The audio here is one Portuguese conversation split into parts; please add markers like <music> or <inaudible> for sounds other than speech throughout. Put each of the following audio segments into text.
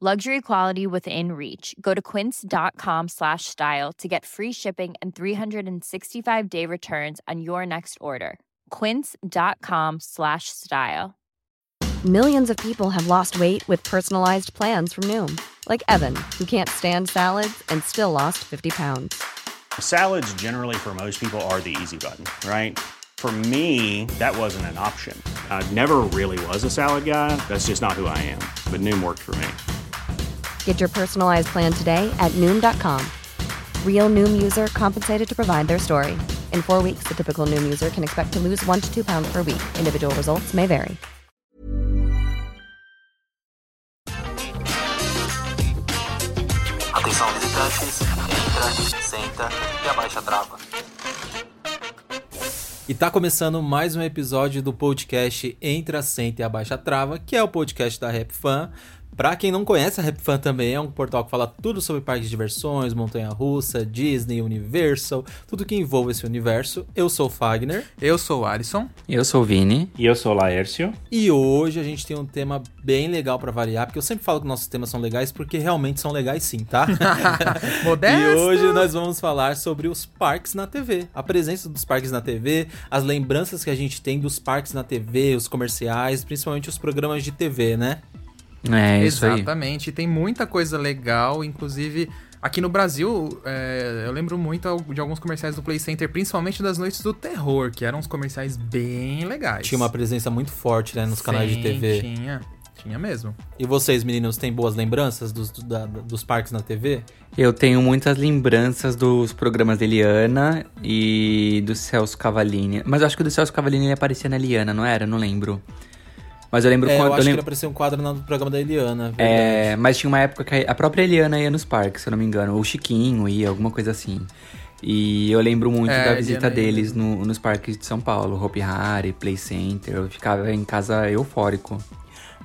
Luxury quality within reach. Go to quince.com slash style to get free shipping and 365 day returns on your next order. Quince.com slash style. Millions of people have lost weight with personalized plans from Noom, like Evan, who can't stand salads and still lost 50 pounds. Salads, generally, for most people, are the easy button, right? For me, that wasn't an option. I never really was a salad guy. That's just not who I am. But Noom worked for me. Get your personalized plan today at Noom.com. Real Noom user compensated to provide their story. In four weeks, the typical Noom user can expect to lose one to two pounds per week. Individual results may vary. Atenção visitantes, entra, senta e abaixa a trava. E tá começando mais um episódio do podcast Entra, Senta e Abaixa a Trava, que é o podcast da Rap Fan. Pra quem não conhece, a Rap Fan também é um portal que fala tudo sobre parques de diversões, montanha-russa, Disney, Universal, tudo que envolve esse universo. Eu sou o Fagner. Eu sou o Alisson. Eu sou o Vini. E eu sou o Laércio. E hoje a gente tem um tema bem legal pra variar, porque eu sempre falo que nossos temas são legais, porque realmente são legais sim, tá? <laughs> <laughs> Modesto. E hoje nós vamos falar sobre os parques na TV. A presença dos parques na TV, as lembranças que a gente tem dos parques na TV, os comerciais, principalmente os programas de TV, né? É isso aí. Exatamente. Tem muita coisa legal, inclusive aqui no Brasil, é, eu lembro muito de alguns comerciais do Play Center, principalmente das Noites do Terror, que eram uns comerciais bem legais. Tinha uma presença muito forte, né, nos canais de Sim, TV. Tinha, tinha mesmo. E vocês, meninos, têm boas lembranças dos, da- dos parques na TV? Eu tenho muitas lembranças dos programas da Eliana e do Celso Cavallini. Mas eu acho que o do Celso Cavallini ele aparecia na Eliana, não era? Não lembro. Mas eu lembro É, quando. eu acho que lembro- ele apareceu um quadro no programa da Eliana, verdade. É, mas tinha uma época que a própria Eliana ia nos parques, se eu não me engano. Ou o Chiquinho ia, alguma coisa assim. E eu lembro muito É, da visita Eliana ia deles no- nos parques de São Paulo. Hopi Hari, Play Center. Eu ficava em casa eufórico.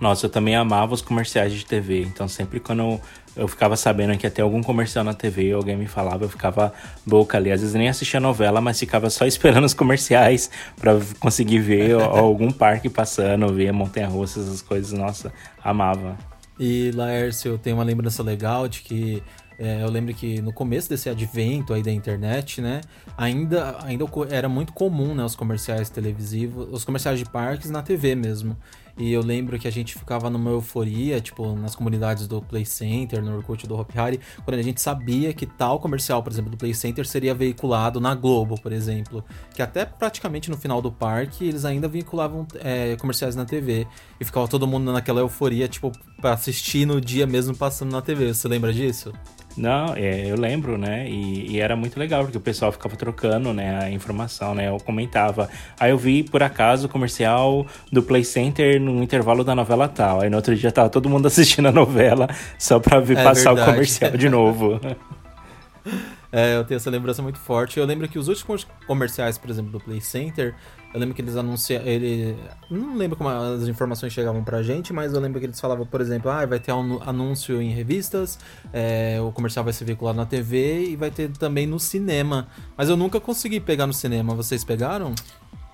Nossa, eu também amava os comerciais de TV. Então, sempre quando eu, eu ficava sabendo que ter algum comercial na TV, alguém me falava, eu ficava boca ali. Às vezes nem assistia novela, mas ficava só <laughs> esperando os comerciais pra conseguir ver <laughs> algum parque passando, ver montanha-russa, essas coisas. Nossa, amava. E Laércio, eu tenho uma lembrança legal de que é, eu lembro que no começo desse advento aí da internet, né, ainda, ainda era muito comum, né, os comerciais televisivos, os comerciais de parques na TV mesmo. E eu lembro que a gente ficava numa euforia, tipo, nas comunidades do Play Center, no Orkut do Hopi Hari, quando a gente sabia que tal comercial, por exemplo, do Play Center seria veiculado na Globo, por exemplo. Que até praticamente no final do parque eles ainda vinculavam é, comerciais na TV. E ficava todo mundo naquela euforia, tipo, pra assistir no dia mesmo passando na TV. Você lembra disso? Não, é, eu lembro, né? E, e era muito legal, porque o pessoal ficava trocando, né, a informação, né? Eu comentava. Aí eu vi, por acaso, o comercial do Play Center no intervalo da novela tal. Aí no outro dia tava todo mundo <laughs> assistindo a novela só pra ver É passar verdade. o comercial de novo. <laughs> É, eu tenho essa lembrança muito forte. Eu lembro que os últimos comerciais, por exemplo, do Play Center, eu lembro que eles anunciaram. Ele... Não lembro como as informações chegavam pra gente, mas eu lembro que eles falavam, por exemplo, ah, vai ter anu- anúncio em revistas, é, o comercial vai ser veiculado na TV e vai ter também no cinema. Mas eu nunca consegui pegar no cinema. Vocês pegaram?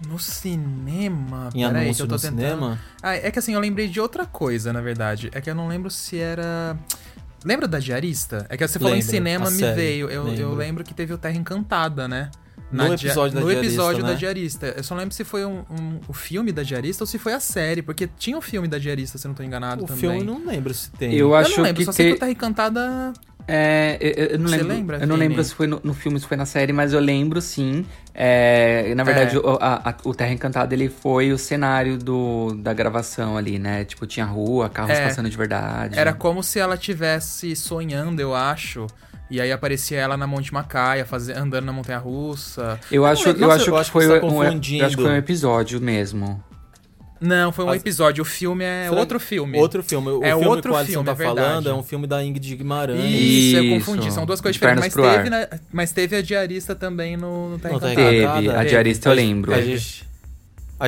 No cinema? Em Peraí, anúncio que eu tô no tentando... cinema? Ah, é que assim, eu lembrei de outra coisa, na verdade. É que eu não lembro se era... Lembra da Diarista? É que você falou em Lembro, cinema, a me série, veio. Eu, eu lembro. lembro que teve o Terra Encantada, né? No dia- episódio da no diarista, episódio né? da diarista. Eu só lembro se foi um, um- o filme da diarista ou se foi a série, porque tinha um filme da diarista, se eu não tô enganado O também. filme eu não lembro se tem. Eu Eu acho não lembro, que só sei que o Terra Encantada É, eu, eu não Você lembro. lembra, eu não lembro se foi no, no filme, se foi na série, mas eu lembro sim. É, na verdade, É. o, a- a- o Terra Encantada ele foi o cenário do, da gravação ali, né? Tipo, tinha rua, carros É. passando de verdade. Era como se ela tivesse sonhando, eu acho. E aí aparecia ela na Monte Macaia, faze- andando na Montanha Russa. Eu acho, eu acho que acho que foi você tá um, eu confundindo. acho que foi um episódio mesmo. Não, foi um As- episódio. O filme é Será- outro filme. Outro filme. O É filme outro que o filme, tá é falando é um filme da Ingrid Guimarães. Isso, eu confundi. São duas coisas diferentes. Mas teve, na- mas teve a diarista também no, no Encantada. Encantada. Teve, a Teve. diarista eu lembro. A gente,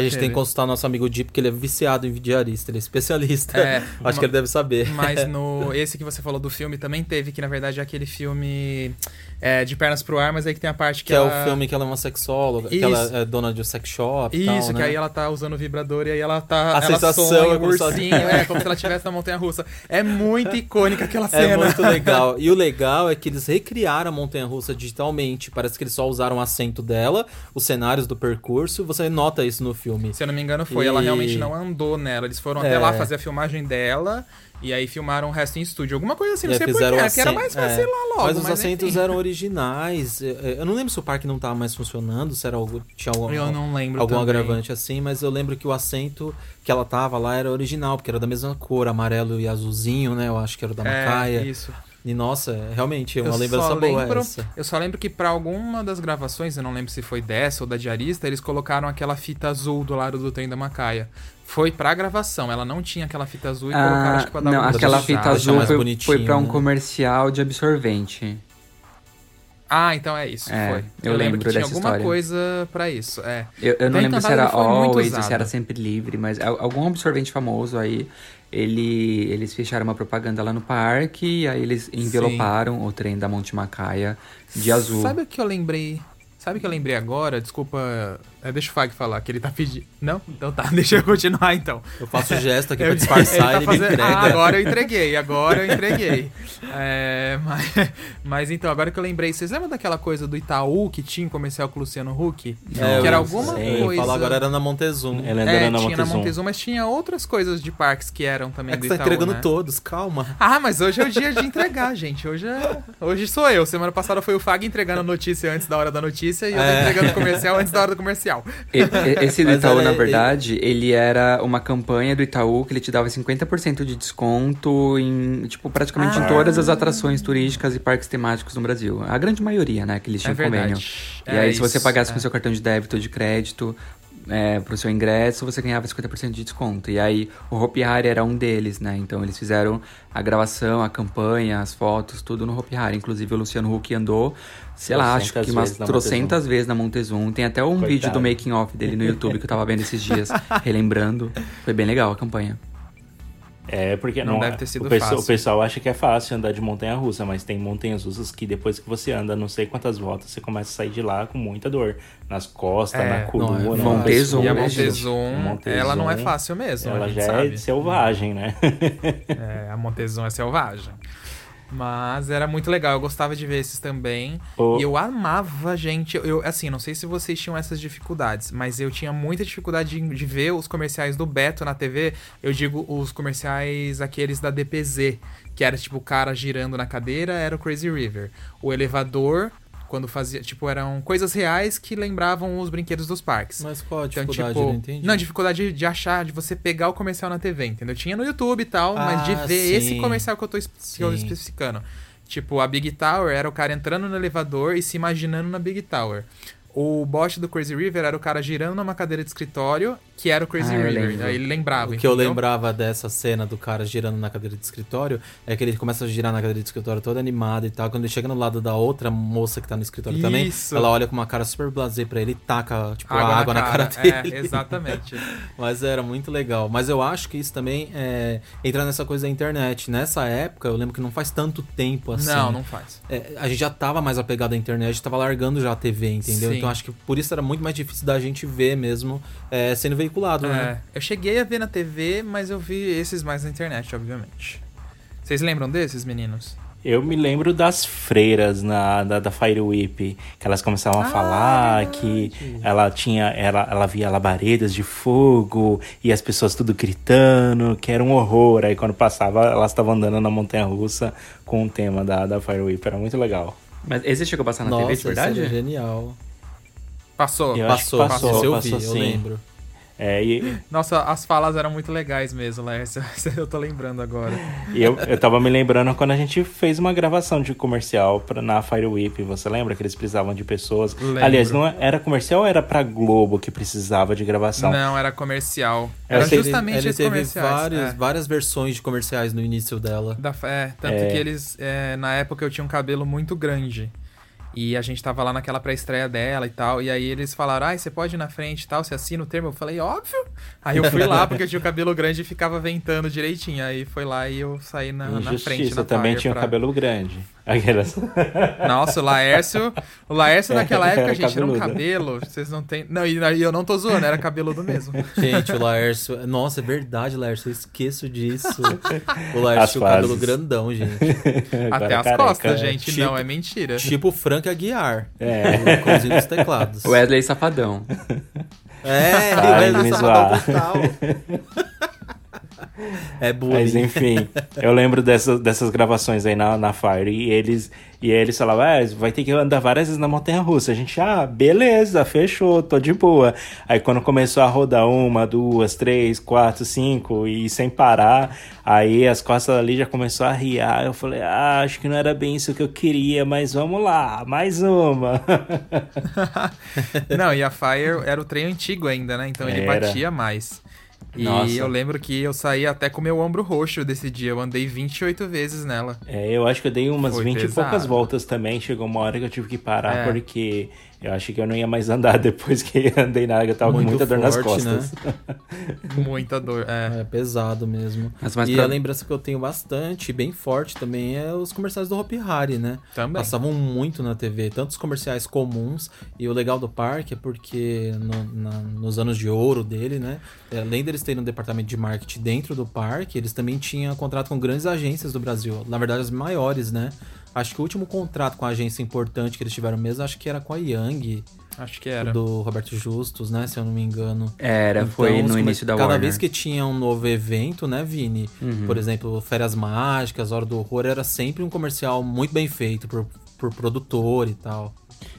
a gente tem que consultar nosso amigo Di, porque ele é viciado em diarista, ele é especialista. É, <laughs> Acho uma- que ele deve saber. Mas <laughs> no esse que você falou do filme também teve, que na verdade é aquele filme é, de pernas pro ar, mas aí que tem a parte que, Que é ela... o filme que ela é uma sexóloga, que Isso. ela é dona de um sex shop Isso, tal, que né? aí ela tá usando o vibrador e aí ela tá. A ela sensação sonha é o como ela- ursinho, é como se ela <laughs> estivesse na montanha russa. É muito icônica aquela É cena. muito legal. E o legal é que eles recriaram a montanha russa digitalmente. Parece que eles só usaram o assento dela, os cenários do percurso. Você nota isso no filme. Se eu não me engano, foi. E- Ela realmente não andou nela. Eles foram É. até lá fazer a filmagem dela e aí filmaram o resto em estúdio. Alguma coisa assim, não É, sei porquê. era mais fácil é. lá logo. Mas os assentos enfim. eram originais. Eu não lembro se o parque não tava mais funcionando, se era algo, tinha algum, Eu não lembro algum também. agravante assim, mas eu lembro que o assento que ela tava lá era original, porque era da mesma cor, amarelo e azulzinho, né? Eu acho que era da Macaia. É, isso. E nossa, realmente, é Eu uma lembrança só boa lembro, essa. Eu só lembro que pra alguma das gravações, eu não lembro se foi dessa ou da diarista, eles colocaram aquela fita azul do lado do trem da Macaia. Foi pra gravação, ela não tinha aquela fita azul e colocaram, Ah, acho que pra dar não, uma aquela fita azul mais foi, foi pra um né? comercial de absorvente. Ah, então é isso, É, foi. eu lembro lembro que tinha dessa alguma história. coisa pra isso, é. Eu, eu não Terra lembro se Encantada era Always se era sempre livre, mas al- algum absorvente famoso aí, ele, eles fecharam uma propaganda lá no parque, e aí eles enveloparam o trem da Monte Macaia de azul. Sabe o que eu lembrei? Sabe o que eu lembrei agora? Desculpa. É, deixa o Fag falar, que ele tá pedindo. Não? Então tá, <laughs> deixa eu continuar então. Eu faço o gesto aqui pra disfarçar, ele, tá me fazendo- entrega. Ah, agora eu entreguei, agora eu entreguei. É, mas, <laughs> mas então, agora que eu lembrei, vocês lembram daquela coisa do Itaú que tinha um comercial com o Luciano Huck? É, que era alguma sei, coisa. Falar agora era na Montezum. Ela É, era na tinha na Montezum. Montezum, mas tinha outras coisas de parques que eram também É do que você tá Itaú, entregando né? todos, calma. Ah, mas hoje é o dia de entregar, gente. Hoje, é... hoje sou eu. Semana passada foi o Fag entregando a notícia antes da hora da notícia e eu tô É. entregando o comercial antes da hora do comercial. Esse <laughs> do Itaú, na é- verdade, ele era uma campanha do Itaú que ele te dava 50% de desconto em, tipo, praticamente Ah. em todas as atrações turísticas e parques temáticos no Brasil. A grande maioria, né, que eles tinham É verdade. convênio. E É aí, se você isso, pagasse é. com seu cartão de débito ou de crédito é, pro seu ingresso, você ganhava 50% de desconto. E aí, o Hopi Hari era um deles, né? Então, eles fizeram a gravação, a campanha, as fotos, tudo no Hopi Hari. Inclusive, o Luciano Huck andou, sei lá, acho que umas trocentas vezes na Montezum. Tem até um Coitado. vídeo do making off dele no YouTube que eu tava vendo esses dias, <laughs> relembrando. Foi bem legal a campanha. É, porque Não não, deve ter sido o, pessoal, fácil. o pessoal acha que é fácil andar de montanha russa, mas tem montanhas russas que depois que você anda não sei quantas voltas, você começa a sair de lá com muita dor. Nas costas, É, na coluna. não é Montezum. E a? Montezum, Montezum, ela não é fácil mesmo, a Ela gente já sabe. é selvagem, né? É, a Montezum é selvagem. <laughs> Mas era muito legal, eu gostava de ver esses também. O- E eu amava, gente. Eu, assim, não sei se vocês tinham essas dificuldades, mas eu tinha muita dificuldade de, de ver os comerciais do Beto na TV. Eu digo os comerciais aqueles da DPZ, que era tipo o cara girando na cadeira, era o Crazy River. O elevador, quando fazia. Tipo, eram coisas reais que lembravam os brinquedos dos parques. Mas qual a Então, dificuldade? tipo, eu não entendi. não, dificuldade de, achar, de você pegar o comercial na TV, entendeu? Tinha no YouTube e tal, mas de Ah, ver sim. esse comercial que eu tô que eu especificando. Tipo, a Big Tower era o cara entrando no elevador e se imaginando na Big Tower. O bot do Crazy River era o cara girando numa cadeira de escritório, que era o Crazy Ah, River. Aí ele lembrava, O que eu entendeu? lembrava dessa cena do cara girando na cadeira de escritório é que ele começa a girar na cadeira de escritório todo animado e tal. Quando ele chega no lado da outra moça que tá no escritório também, Isso. ela olha com uma cara super blasé pra ele e taca, tipo, Água, água, na, na cara. cara, dele. É, <laughs> exatamente. Mas era muito legal. Mas eu acho que isso também é, entra nessa coisa da internet. Nessa época, eu lembro que não faz tanto tempo assim. Não, não faz. É, a gente já tava mais apegado à internet, tava largando já a TV, entendeu? Sim. Então acho que por isso era muito mais difícil da gente ver mesmo é, sendo veiculado, né? É, eu cheguei a ver na TV, mas eu vi esses mais na internet, obviamente. Vocês lembram desses, meninos? Eu me lembro das freiras na, da, da Fire Whip, que elas começavam a Ah, falar verdade. que ela tinha, ela, ela via labaredas de fogo e as pessoas tudo gritando, que era um horror. Aí quando passava, elas estavam andando na montanha russa com o tema da, da Fire Whip, era muito legal. Mas esse chegou a passar na Nossa, TV de isso verdade? era genial. Passou. Eu Passou, passou, passou, eu passou vi, eu sim. lembro. É, e, Nossa, as falas eram muito legais mesmo, Lércio. Eu tô lembrando agora. e eu, eu tava me lembrando quando a gente fez uma gravação de comercial pra, na Fire Whip, você lembra que eles precisavam de pessoas? Lembro. Aliás, não é- era comercial ou era pra Globo que precisava de gravação? Não, era comercial. Eu Era justamente ele, ele teve comerciais. vários, é. várias versões de comerciais no início dela. Da- é, tanto É. que eles, é, na época eu tinha um cabelo muito grande. E a gente tava lá naquela pré-estreia dela e tal. E aí eles falaram, ai, você pode ir na frente e tal, você assina o termo? Eu falei, óbvio. Aí eu fui lá porque eu tinha o cabelo grande e ficava ventando direitinho. Aí foi lá e eu saí na, na frente. Na eu também tinha o pra- cabelo grande. Aquelas... <laughs> Nossa, o Laércio. O Laércio naquela <laughs> época, Era gente, era um cabeludo. cabelo. Vocês não tem. Não, e eu não tô zoando, era cabeludo mesmo. Gente, o Laércio. Nossa, é verdade, Laércio. Eu esqueço disso. O Laércio tinha o cabelo grandão, gente. Até as careca. costas, gente. Tipo- Não, é mentira. Tipo o Frank Aguiar. É. O cãozinho dos teclados. Wesley Safadão. É, Ai, vai zoar. total. <laughs> É Mas bullying. enfim, eu lembro dessas, dessas gravações aí na, na Fire e eles, e eles falavam, ah, vai ter que andar várias vezes na montanha russa. A gente, ah, beleza, fechou, tô de boa. Aí quando começou a rodar uma, duas, três, quatro, cinco e sem parar, aí as costas ali já começou a riar. Eu falei, ah, acho que não era bem isso que eu queria, mas vamos lá, mais uma. <laughs> Não, e a Fire era o trem antigo ainda, né? Então ele Era. batia mais. E Nossa. eu lembro que eu saí até com meu ombro roxo desse dia. Eu andei 28 vezes nela. É, eu acho que eu dei umas Foi 20 e poucas pesado. voltas também. Chegou uma hora que eu tive que parar É. porque eu achei que eu não ia mais andar <laughs> depois que andei na água. Eu tava Muito com muita dor nas forte, costas. <laughs> Muita dor. É. É pesado mesmo. Mas mais e pra- a lembrança que eu tenho bastante, bem forte também, é os comerciais do Hopi Hari, né? Também. Passavam muito na TV, tanto os comerciais comuns. E o legal do parque é porque no- na- nos anos de ouro dele, né? Além deles terem um departamento de marketing dentro do parque, eles também tinham contrato com grandes agências do Brasil. Na verdade, as maiores, né? Acho que o último contrato com a agência importante que eles tiveram mesmo, acho que era com a Yang, Acho que era. do Roberto Justus, né? Se eu não me engano. Era, Então, foi no início da Cada Warner. vez que tinha um novo evento, né, Vini? Por exemplo, Férias Mágicas, Hora do Horror, era sempre um comercial muito bem feito por, por produtor e tal.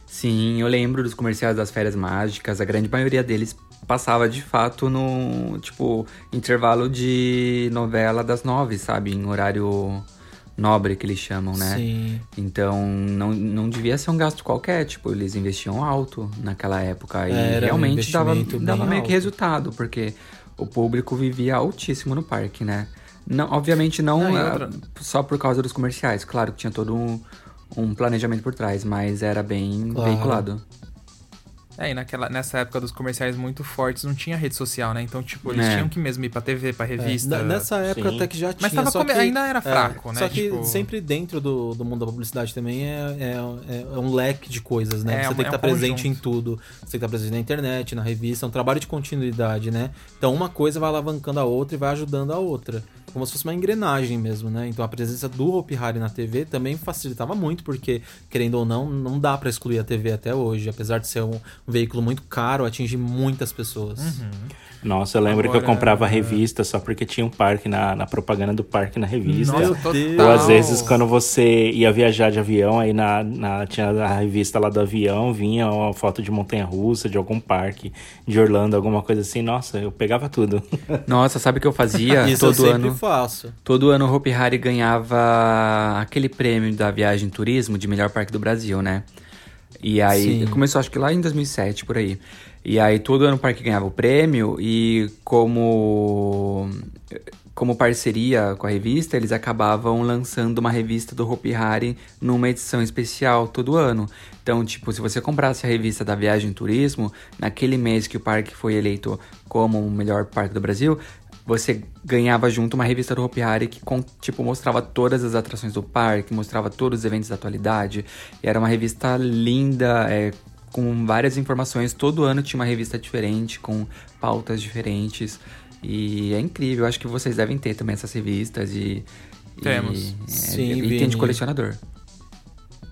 Sim, eu lembro dos comerciais das férias mágicas. A grande maioria deles passava de fato no, tipo, intervalo de novela das nove, sabe? Em horário nobre que eles chamam, né? Sim. Então não, não devia ser um gasto qualquer, tipo, eles investiam alto naquela época e Era um realmente dava, investimento dava bem meio que alto. resultado, porque o público vivia altíssimo no parque, né? Não, obviamente não, Não, ah, outra- só por causa dos comerciais, claro que tinha todo um, um planejamento por trás, mas era bem Claro. veiculado. É, e naquela, nessa época dos comerciais muito fortes não tinha rede social, né? Então, tipo, eles É. tinham que mesmo ir pra TV, pra É, revista. n- nessa época sim. até que já tinha. Mas tava come- que, ainda era é, fraco, né? Só que Tipo- sempre dentro do, do mundo da publicidade também é, é, é um leque de coisas, né? É, Você um- tem que é um estar presente conjunto. em tudo. Você tem que estar presente na internet, na revista. É um trabalho de continuidade, né? Então uma coisa vai alavancando a outra e vai ajudando a outra. Como se fosse uma engrenagem mesmo, né? Então a presença do Hopi Hari na TV também facilitava muito, porque, querendo ou não, não dá pra excluir a TV até hoje. Apesar de ser um, um veículo muito caro, atinge muitas pessoas. Uhum. Nossa, eu lembro que eu Agora- comprava revista só porque tinha um parque na, na propaganda do parque na revista. Nossa. Ou às vezes quando você ia viajar de avião, aí na, na- tinha a revista lá do avião, vinha uma foto de montanha russa, de algum parque, de Orlando, alguma coisa assim. Nossa, eu pegava tudo. <laughs> Nossa, sabe o que eu fazia Isso eu todo sempre ano? faço. Todo ano o Hopi Hari ganhava aquele prêmio da viagem turismo de melhor parque do Brasil, né? E aí, Sim. começou acho que lá em 2007, por aí. E aí todo ano o parque ganhava o prêmio e como como parceria com a revista, eles acabavam lançando uma revista do Hopi Hari numa edição especial todo ano. Então, tipo, se você comprasse a revista da Viagem Turismo, naquele mês que o parque foi eleito como o melhor parque do Brasil, você ganhava junto uma revista do Hopi Hari que, tipo, mostrava todas as atrações do parque, mostrava todos os eventos da atualidade. E era uma revista linda, é, com várias informações. Todo ano tinha uma revista diferente, com pautas diferentes. E é incrível, acho que vocês devem ter também essas revistas e, Temos. E, é, Sim, item Vini. de colecionador.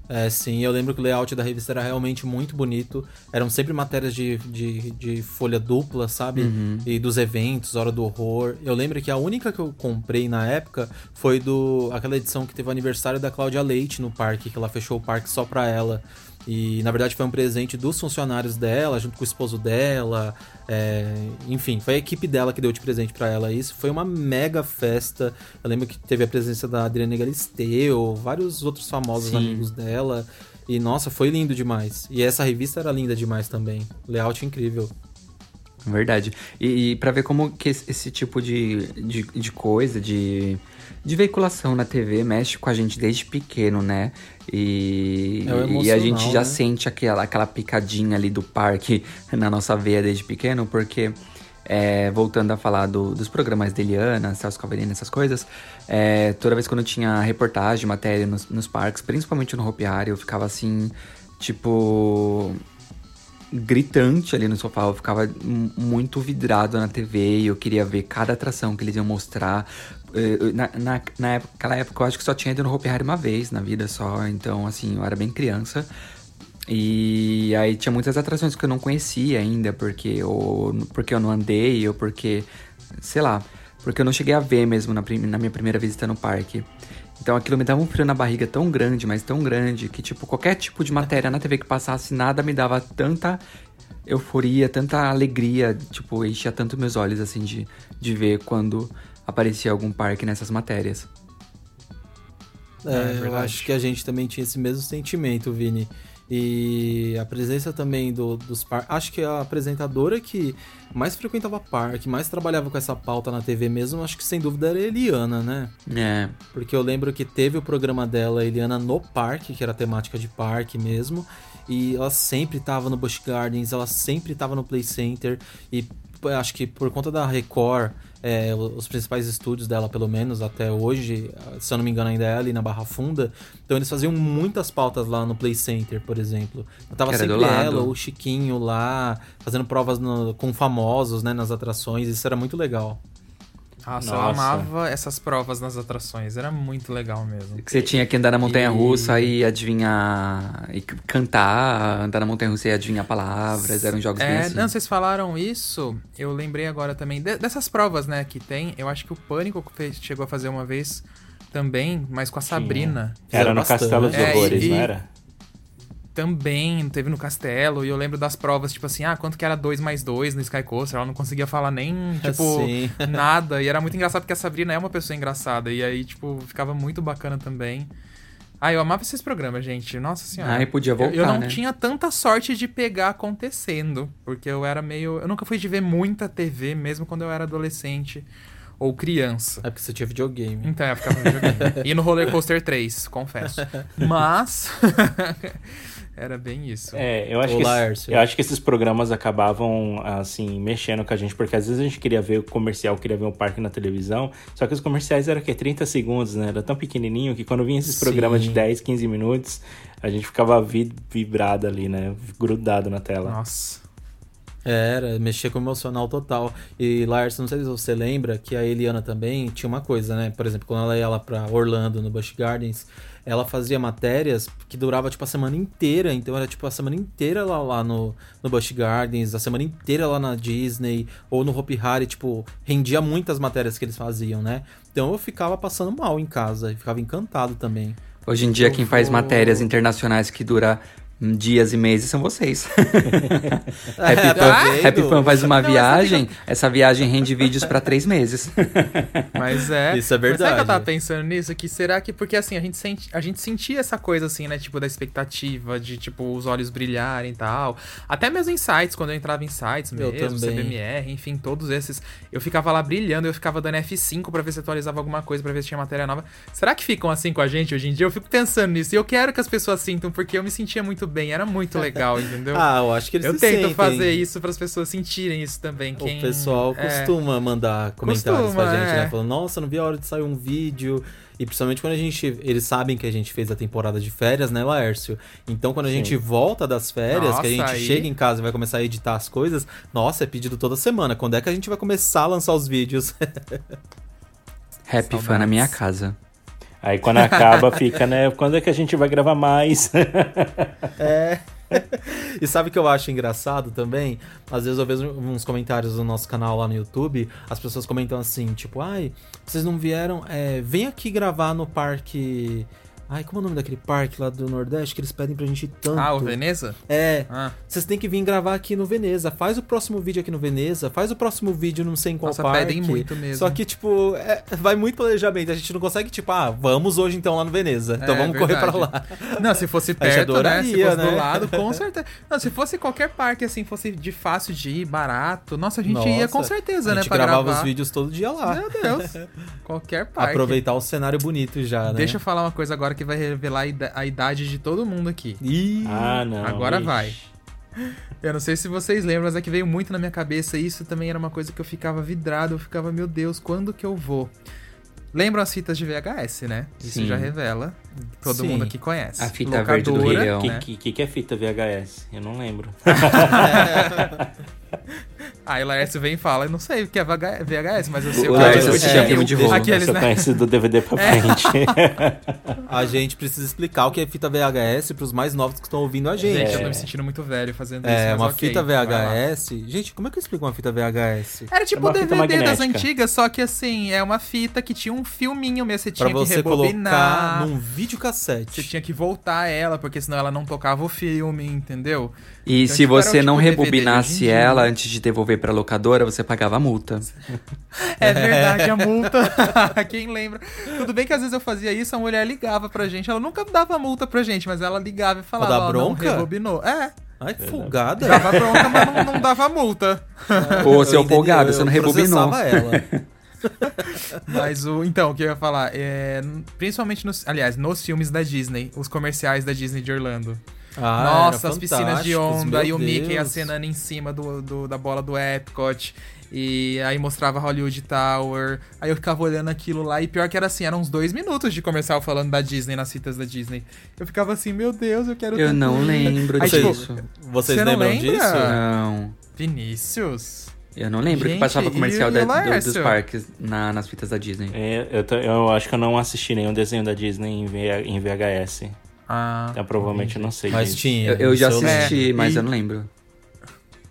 É, sim, eu lembro que o layout da revista era realmente muito bonito. Eram sempre matérias de, de, de folha dupla, sabe? Uhum. E dos eventos, Hora do Horror. Eu lembro que a única que eu comprei na época foi do aquela edição que teve o aniversário da Cláudia Leite no parque, que ela fechou o parque só pra ela. E na verdade foi um presente dos funcionários dela, junto com o esposo dela. é, enfim, foi a equipe dela que deu de presente pra ela isso. Foi uma mega festa. Eu lembro que teve a presença da Adriana Galisteu, vários outros famosos Sim. amigos dela. E nossa, foi lindo demais. E essa revista era linda demais também. Layout incrível. Verdade. E, e para ver como que esse, esse tipo de, de, de coisa, de, de veiculação na TV mexe com a gente desde pequeno, né? E, É e a gente já né? sente aquela, aquela picadinha ali do parque <laughs> na nossa veia desde pequeno, porque. é, voltando a falar do- dos programas da Eliana, Celso Cavalini, essas coisas, é, toda vez quando tinha reportagem, matéria nos, nos parques, principalmente no Hopi Hari, eu ficava assim, tipo gritante ali no sofá. Eu ficava muito vidrado na TV e eu queria ver cada atração que eles iam mostrar. Eh, Na, na, naquela época eu acho que só tinha ido no Hopi Hari uma vez na vida só, então assim, eu era bem criança. E aí tinha muitas atrações que eu não conhecia ainda, porque, ou, porque eu não andei, ou porque, sei lá, porque eu não cheguei a ver mesmo na, na minha primeira visita no parque. Então aquilo me dava um frio na barriga tão grande, mas tão grande, que tipo, qualquer tipo de matéria na TV que passasse, nada me dava tanta euforia, tanta alegria, tipo, enchia tanto meus olhos, assim, de, de ver quando aparecia algum parque nessas matérias. É, É, eu acho que a gente também tinha esse mesmo sentimento, Vini. E a presença também do, dos parques. Acho que a apresentadora que mais frequentava parque, mais trabalhava com essa pauta na TV mesmo, acho que sem dúvida era a Eliana, né? É, Porque eu lembro que teve o programa dela, Eliana, no parque, que era temática de parque mesmo. E ela sempre tava no Busch Gardens, ela sempre tava no Play Center. E acho que por conta da Record, é, os principais estúdios dela, pelo menos até hoje, se eu não me engano, ainda é ali na Barra Funda. Então eles faziam muitas pautas lá no Play Center, por exemplo. Tava era do sempre ela, o Chiquinho lá, fazendo provas no- com famosos, né, nas atrações. Isso era muito legal. Nossa, eu Nossa. amava essas provas nas atrações. Era muito legal mesmo. que você tinha que andar na montanha russa E- e adivinhar. e cantar, andar na montanha russa e adivinhar palavras. Eram jogos bem É, assim. não, vocês falaram isso, eu lembrei agora também de- dessas provas, né, que tem. Eu acho que o Pânico fez- chegou a fazer uma vez também, mas com a Sabrina. Era no bastante. Castelo dos É, Horrores, e- não era? Também teve no Castelo, e eu lembro das provas, tipo assim, ah, quanto que era 2 mais 2 no Sky Coaster? Ela não conseguia falar nem, <laughs> tipo, Sim. <laughs> nada. E era muito engraçado porque a Sabrina é uma pessoa engraçada. E aí, tipo, ficava muito bacana também. Ah, eu amava esses programas, gente. Nossa senhora. Ah, e podia Eu- voltar, Eu, não né? tinha tanta sorte de pegar acontecendo. Porque eu era meio. Eu nunca fui de ver muita TV, mesmo quando eu era adolescente ou criança. É porque você tinha videogame. Então, eu ficava jogando. <laughs> e no Roller Coaster 3, confesso. Mas. Era bem isso. É, eu acho, que, Olá, esse- Hércio. eu acho que esses programas acabavam, assim, mexendo com a gente, porque às vezes a gente queria ver o comercial, queria ver um parque na televisão, só que os comerciais eram o quê? 30 segundos, né? Era tão pequenininho que quando vinha esses Sim. programas de 10, 15 minutos, a gente ficava vi- vibrado ali, né? Grudado na tela. Nossa. Era, mexia com o emocional total. E Lars, não sei se você lembra que a Eliana também tinha uma coisa, né? Por exemplo, quando ela ia lá pra Orlando, no Busch Gardens, ela fazia matérias que durava tipo a semana inteira. Então era tipo a semana inteira lá, lá no, no Busch Gardens, a semana inteira lá na Disney, ou no Hopi Hari, tipo, rendia muitas matérias que eles faziam, né? Então eu ficava passando mal em casa, e ficava encantado também. Hoje em dia, Eu quem faz matérias internacionais que dura dias e meses são vocês. <laughs> Happy, tá Fan, vendo? Happy Fan faz uma Não, mas viagem, essa viagem rende vídeos pra três meses. <laughs> Mas é. Isso é Mas sabe que eu verdade. tava pensando nisso? Que será que. Porque assim, a gente, sente, a gente sentia essa coisa assim, né? Tipo, da expectativa, de tipo, os olhos brilharem e tal. Até mesmo em sites, quando eu entrava em sites Eu mesmo, também. CBMR, enfim, todos esses. Eu ficava lá brilhando, eu ficava dando F5 pra ver se atualizava alguma coisa, pra ver se tinha matéria nova. Será que ficam assim com a gente hoje em dia? Eu fico pensando nisso. E eu quero que as pessoas sintam, porque eu me sentia muito bem. Era muito legal, <laughs> entendeu? Ah, eu acho que eles eu se tento sentem. fazer isso para as pessoas sentirem isso também. Quem, O pessoal é. costuma mandar comentários Costuma, pra gente, é. né? Falando, nossa, não vi a hora de sair um vídeo. E principalmente quando a gente. Eles sabem que a gente fez a temporada de férias, né, Laércio? Então quando a gente volta das férias, que a gente Nossa, aí- chega em casa e vai começar a editar as coisas, nossa, é pedido toda semana. Quando é que a gente vai começar a lançar os vídeos? <laughs> Happy Fan na minha casa. Aí quando acaba, fica, né? Quando é que a gente vai gravar mais? É. <laughs> e sabe o que eu acho engraçado também? Às vezes eu vejo uns comentários no nosso canal lá no YouTube, as pessoas comentam assim, tipo, ai, vocês não vieram. É, vem aqui gravar no parque. Ai, como é o nome daquele parque lá do Nordeste que eles pedem pra gente ir tanto? Ah, o Veneza? É, Ah. vocês têm que vir gravar aqui no Veneza. Faz o próximo vídeo aqui no Veneza. Faz o próximo vídio não sei em qual Nossa, parque. pedem muito mesmo. Só que, tipo, é, vai muito planejamento. A gente não consegue, tipo, ah, vamos hoje então lá no Veneza. Então É, vamos correr pra verdade. lá. Não, se fosse <laughs> perto, né? Se adoraria, fosse né? do lado, com <laughs> certeza. Não, se fosse qualquer parque, assim, fosse de fácil de ir, barato, nossa, a gente ia com Nossa, certeza, a né? gente Pra gravava gravar. os vídeos todo dia lá. Meu Deus. <laughs> qualquer parque. Aproveitar o cenário bonito já, né? Deixa eu falar uma coisa agora que vai revelar a ida- a idade de todo mundo aqui. Ih, ah, não. Agora ixi. vai. Eu não sei se vocês lembram, mas é que veio muito na minha cabeça. e Isso também era uma coisa que eu ficava vidrado. Eu ficava, meu Deus, quando que eu vou? Lembram as fitas de VHS, né? Isso Sim. já revela. Todo Sim. mundo aqui conhece. A fita verde do Locadora, Leão. Que, né? que, que, que é fita VHS? Eu não lembro. <laughs> <laughs> Aí o Laércio vem e fala, eu não sei o que é VH- VHS, mas eu sei O o que Laércio é. assistia é, filme de rolo. Aqueles, né? conheço do DVD pra frente. <laughs> a gente precisa explicar o que é fita VHS pros mais novos que estão ouvindo a gente. Gente, eu É. tô me sentindo muito velho fazendo isso. É, uma ok, fita. VHS. Gente, como é que eu explico uma fita VHS? Era tipo É DVD das antigas, só que assim, é uma fita que tinha um filminho mesmo, você Pra tinha que você rebobinar. colocar num Você videocassete. tinha que voltar ela, porque senão ela não tocava o filme, entendeu? E Então, se tipo, você não tipo DVD rebobinasse dia. ela antes de devolver pra locadora, você pagava a multa. <laughs> É verdade, a multa. <laughs> Quem lembra? Tudo bem que às vezes eu fazia isso, a mulher ligava pra gente. Ela nunca dava multa pra gente, mas ela ligava e falava, dar ó, não bronca? rebobinou. É, Ai, que folgada. dava bronca, mas não, não dava multa. Ô, Eu seu folgado, eu você não rebobinou. ela. <laughs> Mas o. Então, o que eu ia falar? É, principalmente nos. Aliás, nos filmes da Disney, os comerciais da Disney de Orlando. Ah, Nossa, as piscinas de onda e o Mickey Deus. acenando em cima do, do- da bola do Epcot. E aí mostrava Hollywood Tower. Aí eu ficava olhando aquilo lá. E pior que era assim, eram uns dois minutos de comercial falando da Disney, nas fitas da Disney. Eu ficava assim, meu Deus, eu quero Eu não lembro Aí, tipo, disso. Vocês Você não lembram lembra? disso? Não. Vinícius. Eu não lembro que Gente, passava e comercial da- do- Laércio? dos parques na- nas fitas da Disney. É, eu, tô- eu acho que eu não assisti nenhum desenho da Disney em, V- em VHS. Ah. Então provavelmente eu não sei Mas disso. tinha. Eu, eu já assisti, É, mas e- eu não lembro.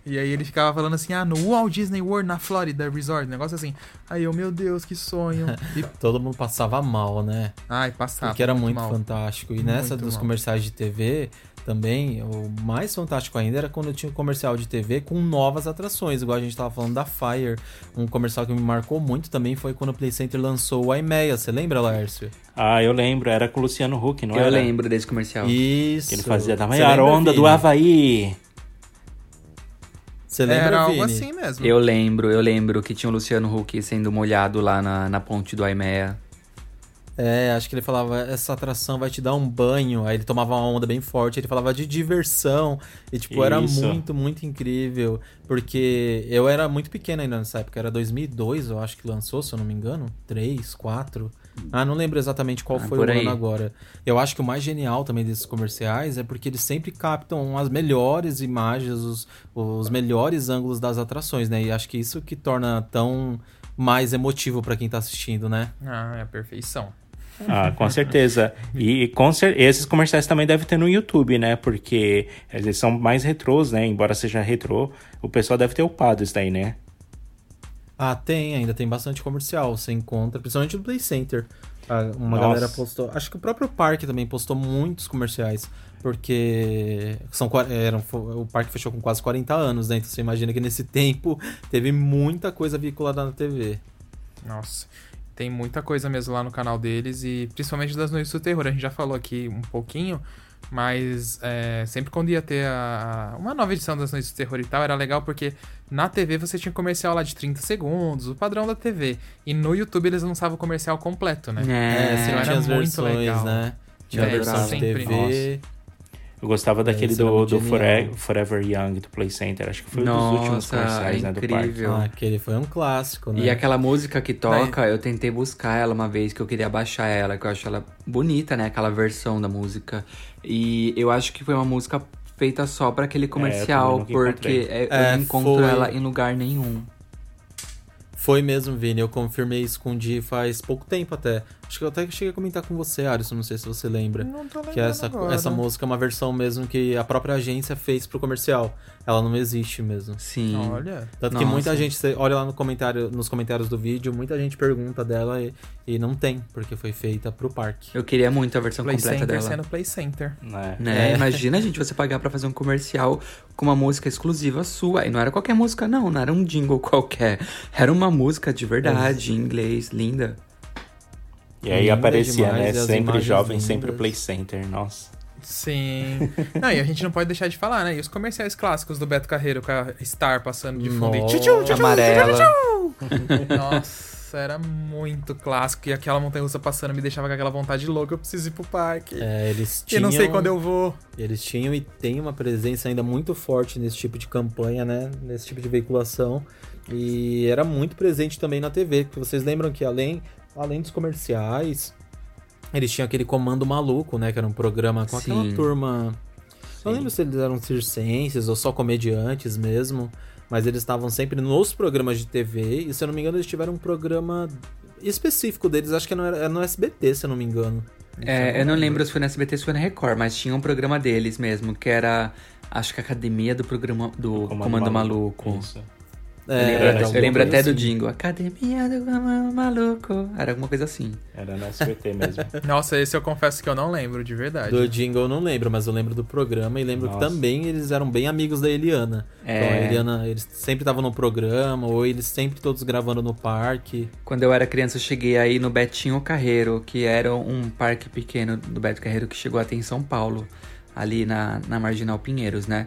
E aí ele ficava falando assim, ah, no Walt Disney World na Florida Resort, negócio assim. Aí eu, meu Deus, que sonho. <laughs> E, Todo mundo passava mal, né? ai, passava. Porque era muito mal. fantástico. E nessa Muito dos mal. comerciais de TV, também, o mais fantástico ainda era quando tinha um comercial de TV com novas atrações, igual a gente tava falando da Fire. Um comercial que me marcou muito também foi quando o Play Center lançou o IMEA. Você lembra, Lércio? Ah, eu lembro, era com o Luciano Huck, não eu era? lembro desse comercial. Isso. Que ele fazia da maior lembra, onda do Vini? Havaí. Você lembra, Era algo Vini? assim mesmo. Eu lembro, eu lembro que tinha o Luciano Huck sendo molhado lá na, na ponte do Aimea. É, acho que ele falava, essa atração vai te dar um banho. Aí ele tomava uma onda bem forte, ele falava de diversão. E, tipo, era Isso. muito, muito incrível. Porque eu era muito pequeno ainda nessa época. Era 2002, eu acho que lançou, se eu não me engano. 3, 4. Ah, não lembro exatamente qual Ah, foi o aí. ano agora. Eu acho que o mais genial também desses comerciais é porque eles sempre captam as melhores imagens, os, os melhores ângulos das atrações, né? E acho que isso que torna tão mais emotivo pra quem tá assistindo, né? Ah, é a perfeição. Ah, com certeza. E com cer esses comerciais também devem ter no YouTube, né? Porque eles são mais retrôs, né? Embora seja retrô, o pessoal deve ter upado isso daí, né? Ah, tem, ainda tem bastante comercial. Você encontra, principalmente no Play Center. Ah, Uma Nossa. galera postou. Acho que o próprio parque também postou muitos comerciais. Porque são, eram, o parque fechou com quase 40 anos, né? Então você imagina que nesse tempo teve muita coisa vinculada na TV. Nossa. Tem muita coisa mesmo lá no canal deles e principalmente das Noites do Terror. A gente já falou aqui um pouquinho, mas é, sempre quando ia ter a- a- uma nova edição das Noites do Terror e tal, era legal porque na TV você tinha comercial lá de 30 segundos, o padrão da TV. E no YouTube eles lançavam o comercial completo, né? É, É, sempre era muito versões, legal. né? Tinha a É, versão de sempre. TV. Eu gostava daquele do, do genial. Fore- Forever Young do Play Center. Acho que foi um dos últimos Nossa, comerciais, né? Do parque. incrível. Ah, aquele foi um clássico, né? E aquela música que toca, eu tentei buscar ela uma vez, que eu queria baixar ela, que eu acho ela bonita, né? Aquela versão da música. E eu acho que foi uma música feita só pra aquele comercial, nunca porque é- eu É, não encontro foi. ela em lugar nenhum. Foi mesmo, Vini. Eu confirmei isso com o Di faz pouco tempo até. Acho que eu até cheguei a comentar com você, Alisson, não sei se você lembra. Não tô Que essa, lembrando agora. essa música é uma versão mesmo que a própria agência fez pro comercial. Ela não existe mesmo. Sim. Olha. Tanto que Nossa. muita gente, você olha lá no comentário, nos comentários do vídeo, muita gente pergunta dela e, e não tem, porque foi feita pro parque. Eu queria muito a versão Play completa Center dela. sendo Play Center. Né? Né? É. Imagina, gente, você pagar pra fazer um comercial com uma música exclusiva sua. E não era qualquer música, não. Não era um jingle qualquer. Era uma música de verdade, em inglês, linda. E aí Linda aparecia, demais, né? e as Sempre jovem, sempre lindas. Play Center. Nossa. Sim. Não, e a gente não pode deixar de falar, né? E os comerciais clássicos do Beto Carreiro com a Star passando de fundo e Nossa. tchu, tchu, tchu, Amarela. Nossa, era muito clássico. E aquela montanha-russa passando me deixava com aquela vontade louca. Eu preciso ir pro parque. É, eles e tinham, não sei quando eu vou. Eles tinham e tem uma presença ainda muito forte nesse tipo de campanha, né? Nesse tipo de veiculação. E era muito presente também na TV, porque vocês lembram que além, além dos comerciais, eles tinham aquele Comando Maluco, né? Que era um programa com aquela Sim. turma. Não Sim. lembro se eles eram circenses ou só comediantes mesmo. Mas eles estavam sempre nos programas de TV. E se eu não me engano, eles tiveram um programa específico deles. Acho que é no, é no SBT, se eu não me engano. É, eu não lembro se foi na SBT ou se foi na Record, mas tinha um programa deles mesmo, que era. Acho que a Academia do Programa do Comando, Maluco. Isso. Eu É, lembro, era eu alguma lembro coisa até do assim. jingle. Academia do Maluco. Era alguma coisa assim. Era no SBT <laughs> mesmo. Nossa, esse eu confesso que eu não lembro, de verdade. Do jingle eu não lembro, mas eu lembro do programa e lembro Nossa. que também eles eram bem amigos da Eliana. É. Então a Eliana, eles sempre estavam no programa, ou eles sempre todos gravando no parque. Quando eu era criança, eu cheguei aí no Betinho Carreiro, que era um parque pequeno do Beto Carreiro que chegou até em São Paulo, ali na, na Marginal Pinheiros, né?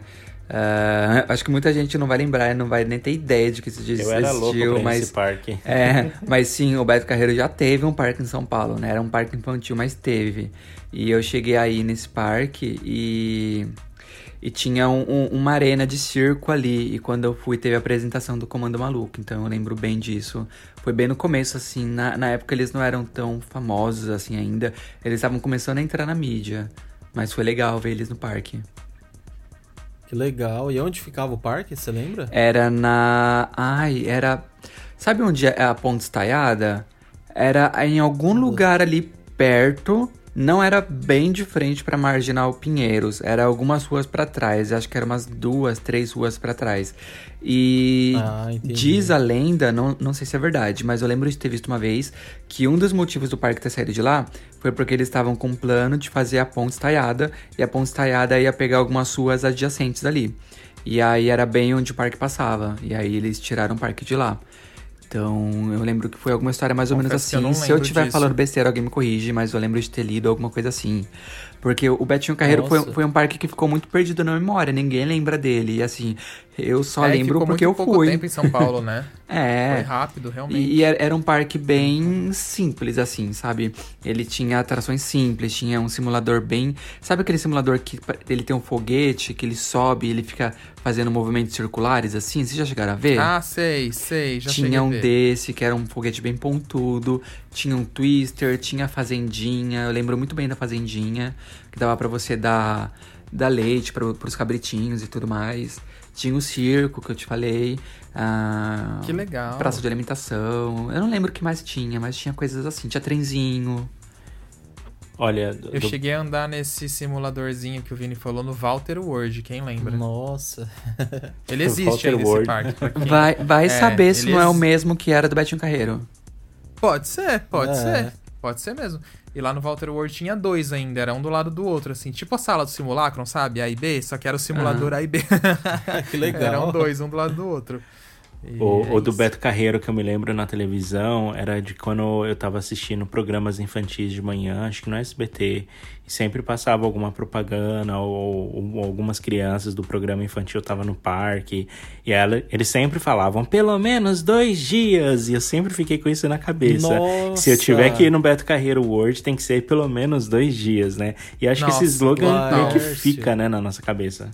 Ah, acho que muita gente não vai lembrar, não vai nem ter ideia de que isso Eu era louco existiu, mas nesse parque. É, mas sim, o Beto Carreiro já teve um parque em São Paulo, né? Era um parque infantil, mas teve. E eu cheguei aí nesse parque e, e tinha um- um- uma arena de circo ali. E quando eu fui, teve a apresentação do Comando Maluco. Então eu lembro bem disso. Foi bem no começo, assim. Na, na época eles não eram tão famosos assim ainda. Eles estavam começando a entrar na mídia. Mas foi legal ver eles no parque. Que legal. E onde ficava o parque, você lembra? Era na. Ai, era. Sabe onde é a Ponte Estaiada? Era em algum lugar ali perto. Não era bem de frente pra Marginal Pinheiros. Era algumas ruas pra trás. Acho que eram umas duas, três ruas pra trás. E Ah, diz a lenda, não, não sei se é verdade, mas eu lembro de ter visto uma vez que um dos motivos do parque ter saído de lá foi porque eles estavam com um plano de fazer a ponte estaiada. E a ponte estaiada ia pegar algumas ruas adjacentes ali. E aí era bem onde o parque passava. E aí eles tiraram o parque de lá. Então, eu lembro que foi alguma história mais ou menos Confesso eu assim. não Se eu estiver falando besteira, alguém me corrige, mas eu lembro de ter lido alguma coisa assim. Porque o Betinho Carreiro foi, foi um parque que ficou muito perdido na memória, ninguém lembra dele. E assim, eu só É, lembro porque eu pouco fui. tempo em São Paulo, né? <laughs> Foi É. rápido, realmente. E, e era um parque bem simples, assim, sabe? Ele tinha atrações simples, tinha um simulador bem. Sabe aquele simulador que ele tem um foguete, que ele sobe e ele fica fazendo movimentos circulares, assim? Vocês já chegaram a ver? Ah, sei, sei. Já tinha um ver. desse, que era um foguete bem pontudo. Tinha um twister, tinha a fazendinha. Eu lembro muito bem da fazendinha, que dava pra você dar, dar leite para pros cabritinhos e tudo mais. Tinha o circo, que eu te falei. ah, Que legal. Praça de alimentação. Eu não lembro o que mais tinha, mas tinha coisas assim. Tinha trenzinho. Olha, Eu do- cheguei a andar nesse simuladorzinho que o Vini falou no Walter World, quem lembra? Nossa. Ele existe Walter ainda esse World. parque. quem- Vai, vai É, saber se não é o mesmo que era do Betinho Carreiro. Pode ser, pode É. ser. Pode ser mesmo. E lá no Walter World tinha dois ainda, era um do lado do outro, assim. Tipo a sala do simulacro, sabe? A e B, só que era o simulador A e B. <laughs> que legal. Eram dois, um do lado do outro. E O, é o do. Beto Carreiro que eu me lembro na televisão era de quando eu tava assistindo programas infantis de manhã, acho que no SBT, e sempre passava alguma propaganda ou, ou algumas crianças do programa infantil estavam no parque, e ela, eles sempre falavam pelo menos dois dias, e eu sempre fiquei com isso na cabeça. Nossa. Se eu tiver que ir no Beto Carreiro World, tem que ser pelo menos dois dias, né? E acho que Nossa, esse slogan meio que fica, né, na nossa cabeça.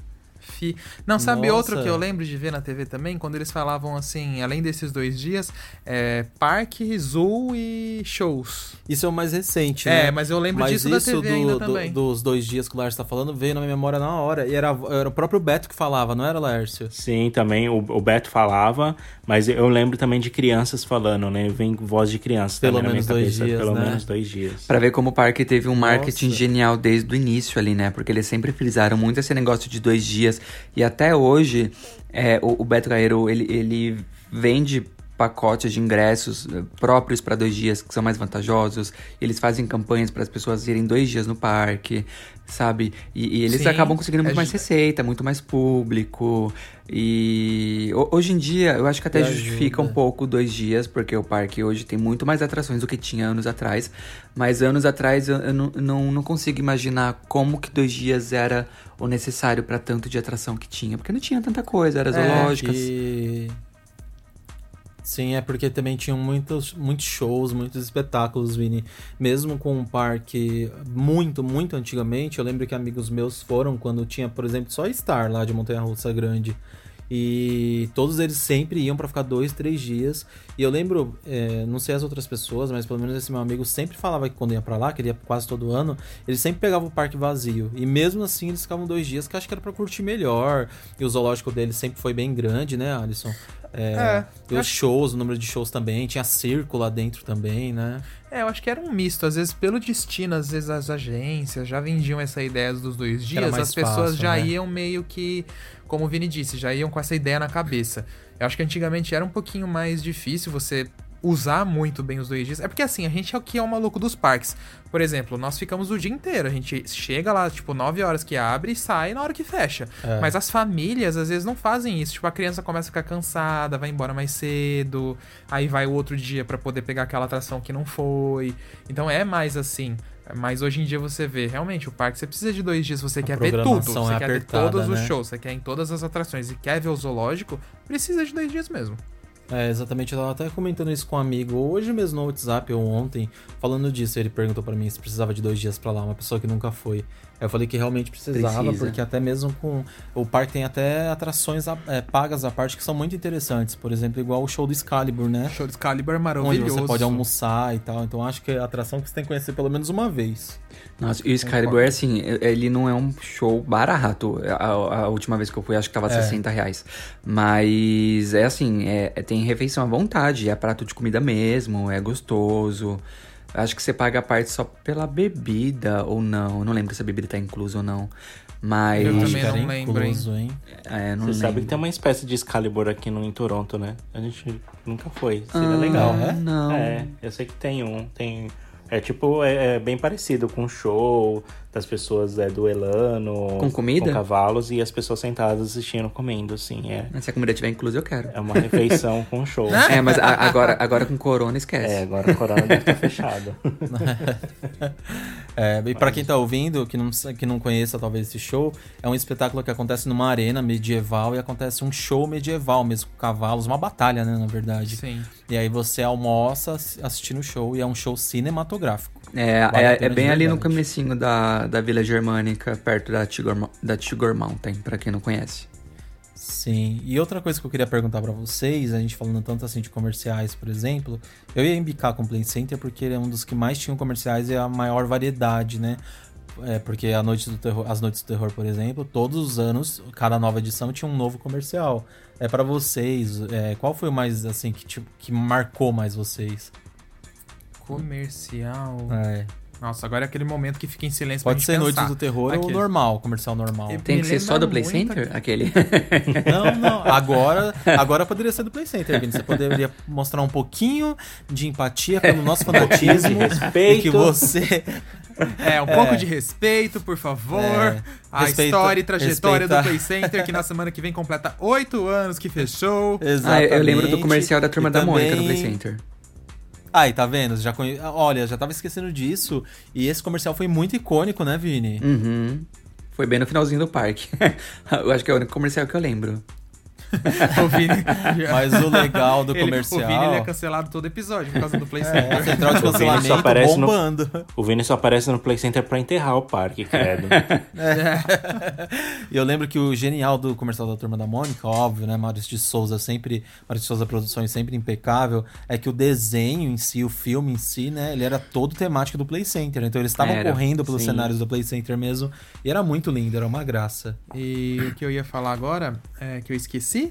Não, sabe Nossa. outro que eu lembro de ver na TV também? Quando eles falavam assim, além desses dois dias, é, parque, zoo e shows. Isso é o mais recente, É, né? mas eu lembro Mas disso da isso TV do- ainda do- também. dos dois dias que o Lércio tá falando veio na minha memória na hora. E era, era o próprio Beto que falava, não era, Lércio? Sim, também o, o Beto falava, mas eu lembro também de crianças falando, né? Vem voz de criança Pelo também menos na minha dois cabeça. dias, pelo né? menos dois dias. Pra ver como o parque teve um marketing Nossa. genial desde o início ali, né? Porque eles sempre frisaram muito esse negócio de dois dias. E até hoje, é, o, o Beto Carreiro, ele, ele vende pacotes de ingressos eh, próprios para dois dias que são mais vantajosos. Eles fazem campanhas para as pessoas irem dois dias no parque, sabe? E, e eles Sim, acabam conseguindo muito é mais receita, muito mais público. E ho- hoje em dia, eu acho que até justifica um pouco dois dias, porque o parque hoje tem muito mais atrações do que tinha anos atrás. Mas anos atrás eu, eu não, não, não consigo imaginar como que dois dias era o necessário para tanto de atração que tinha. Porque não tinha tanta coisa, era zoológicas. E... Sim, é porque também tinham muitos, muitos shows, muitos espetáculos, Vini. Mesmo com um parque muito, muito antigamente, eu lembro que amigos meus foram quando tinha, por exemplo, só Star lá de Montanha Russa Grande. E todos eles sempre iam pra ficar dois, três dias. E eu lembro, é, não sei as outras pessoas, mas pelo menos esse meu amigo sempre falava que quando ia pra lá, que ele ia quase todo ano, ele sempre pegava o parque vazio. E mesmo assim eles ficavam dois dias, que eu acho que era pra curtir melhor. E o zoológico dele sempre foi bem grande, né, Alisson? É, É, e os shows, o número de shows também, tinha circo lá dentro também, né? É, eu acho que era um misto. Às vezes, pelo destino, às vezes as agências já vendiam essa ideia dos dois dias. As pessoas já né? iam meio que, como o Vini disse, já iam com essa ideia na cabeça. Eu acho que antigamente era um pouquinho mais difícil você usar muito bem os dois dias. É porque assim, a gente é o que é o maluco dos parques. Por exemplo, nós ficamos o dia inteiro. A gente chega lá, tipo, 9 horas que abre e sai na hora que fecha. É. Mas as famílias, às vezes, não fazem isso. Tipo, a criança começa a ficar cansada, vai embora mais cedo, aí vai o outro dia pra poder pegar aquela atração que não foi. Então é mais assim. Mas hoje em dia você vê, realmente, o parque você precisa de dois dias, você A quer ver tudo. Você é quer apertada, ver todos os né? shows, você quer em todas as atrações e quer ver o zoológico, precisa de dois dias mesmo. É, exatamente, eu tava até comentando isso com um amigo hoje mesmo no WhatsApp ou ontem, falando disso. Ele perguntou pra mim se precisava de dois dias pra lá, uma pessoa que nunca foi. Eu falei que realmente precisava, Precisa. porque até mesmo com. O parque tem até atrações a- é, pagas à parte que são muito interessantes. Por exemplo, igual o show do Excalibur, né? O show de Excalibur é Onde maravilhoso. você pode almoçar e tal. Então acho que é a atração que você tem que conhecer pelo menos uma vez. Nossa, e o Excalibur, assim, ele não é um show barato. A, a última vez que eu fui, acho que tava É. 60 reais. Mas é assim, é, é- tem refeição à vontade, é prato de comida mesmo, é gostoso. Acho que você paga a parte só pela bebida ou não. Eu não lembro se a bebida tá inclusa ou não. Mas. Eu também não lembro, hein? incluso, hein? É, não Você sabe lembro. que tem uma espécie de Excalibur aqui no, em Toronto, né? A gente nunca foi. Seria Ah, legal. é? Não. É, eu sei que tem um. Tem. É tipo, é, é bem parecido com o show das pessoas é, duelando. Com comida? Com cavalos e as pessoas sentadas assistindo, comendo, assim. É, Mas Se a comida tiver inclusa, eu quero. é uma refeição com show. <laughs> É, mas a- agora, agora com corona, esquece. É, agora o Corona deve estar fechado. <laughs> É, e pra quem tá ouvindo, que não, que não conheça talvez esse show, é um espetáculo que acontece numa arena medieval e acontece um show medieval mesmo, com cavalos, uma batalha, né, na verdade. Sim. E aí você almoça ass- assistindo o show e é um show cinematográfico. É, Vale é, é bem ali no comecinho da, da Vila Germânica, perto da Tigor, da Tigor Mountain, pra quem não conhece. Sim. E outra coisa que eu queria perguntar pra vocês, a gente falando tanto assim de comerciais, por exemplo, eu ia embicar com o Play Center porque ele é um dos que mais tinham comerciais e a maior variedade, né? É, porque a noite do terror, as noites do terror, por exemplo, todos os anos, cada nova edição tinha um novo comercial. É pra vocês, é, qual foi o mais assim que tipo, que marcou mais vocês? Comercial. É. Nossa, agora é aquele momento que fica em silêncio Pode pra ser gente Noites pensar. do Terror ou Aquele. normal, comercial normal. Eu- Tem que ser só do Play Center? Aquele. <laughs> Não, não. Agora, agora poderia ser do Play Center, Vini. Você poderia mostrar um pouquinho de empatia pelo nosso <laughs> fanatismo. respeito. E que você. É, um pouco de respeito, por favor. É. A Respeita- história e trajetória respeita- do Play Center, que na semana que vem completa oito anos que fechou. Ah, eu lembro do comercial da Turma E da Mônica no também- Play Center. Ai, tá vendo? Já conhe... Olha, já tava esquecendo disso. E esse comercial foi muito icônico, né, Vini? Uhum. Foi bem no finalzinho do parque. <laughs> eu acho que é o único comercial que eu lembro. <laughs> o Vini. Mas o legal do Ele- comercial. O Vini ele é cancelado todo episódio por causa do Play É, Center. central de O Vini só cancelamento aparece no- bombando. O Vini só aparece no Play Center pra enterrar o parque, credo. <laughs> E eu lembro que o genial do comercial da Turma da Mônica, óbvio, né? Maurício de Souza sempre. Maurício de Souza Produções sempre impecável. É que o desenho em si, o filme em si, né? Ele era todo temático do Play Center. Então eles estavam correndo pelos sim. cenários do Play Center mesmo. E era muito lindo, era uma graça. E o que eu ia falar agora, é, que eu esqueci,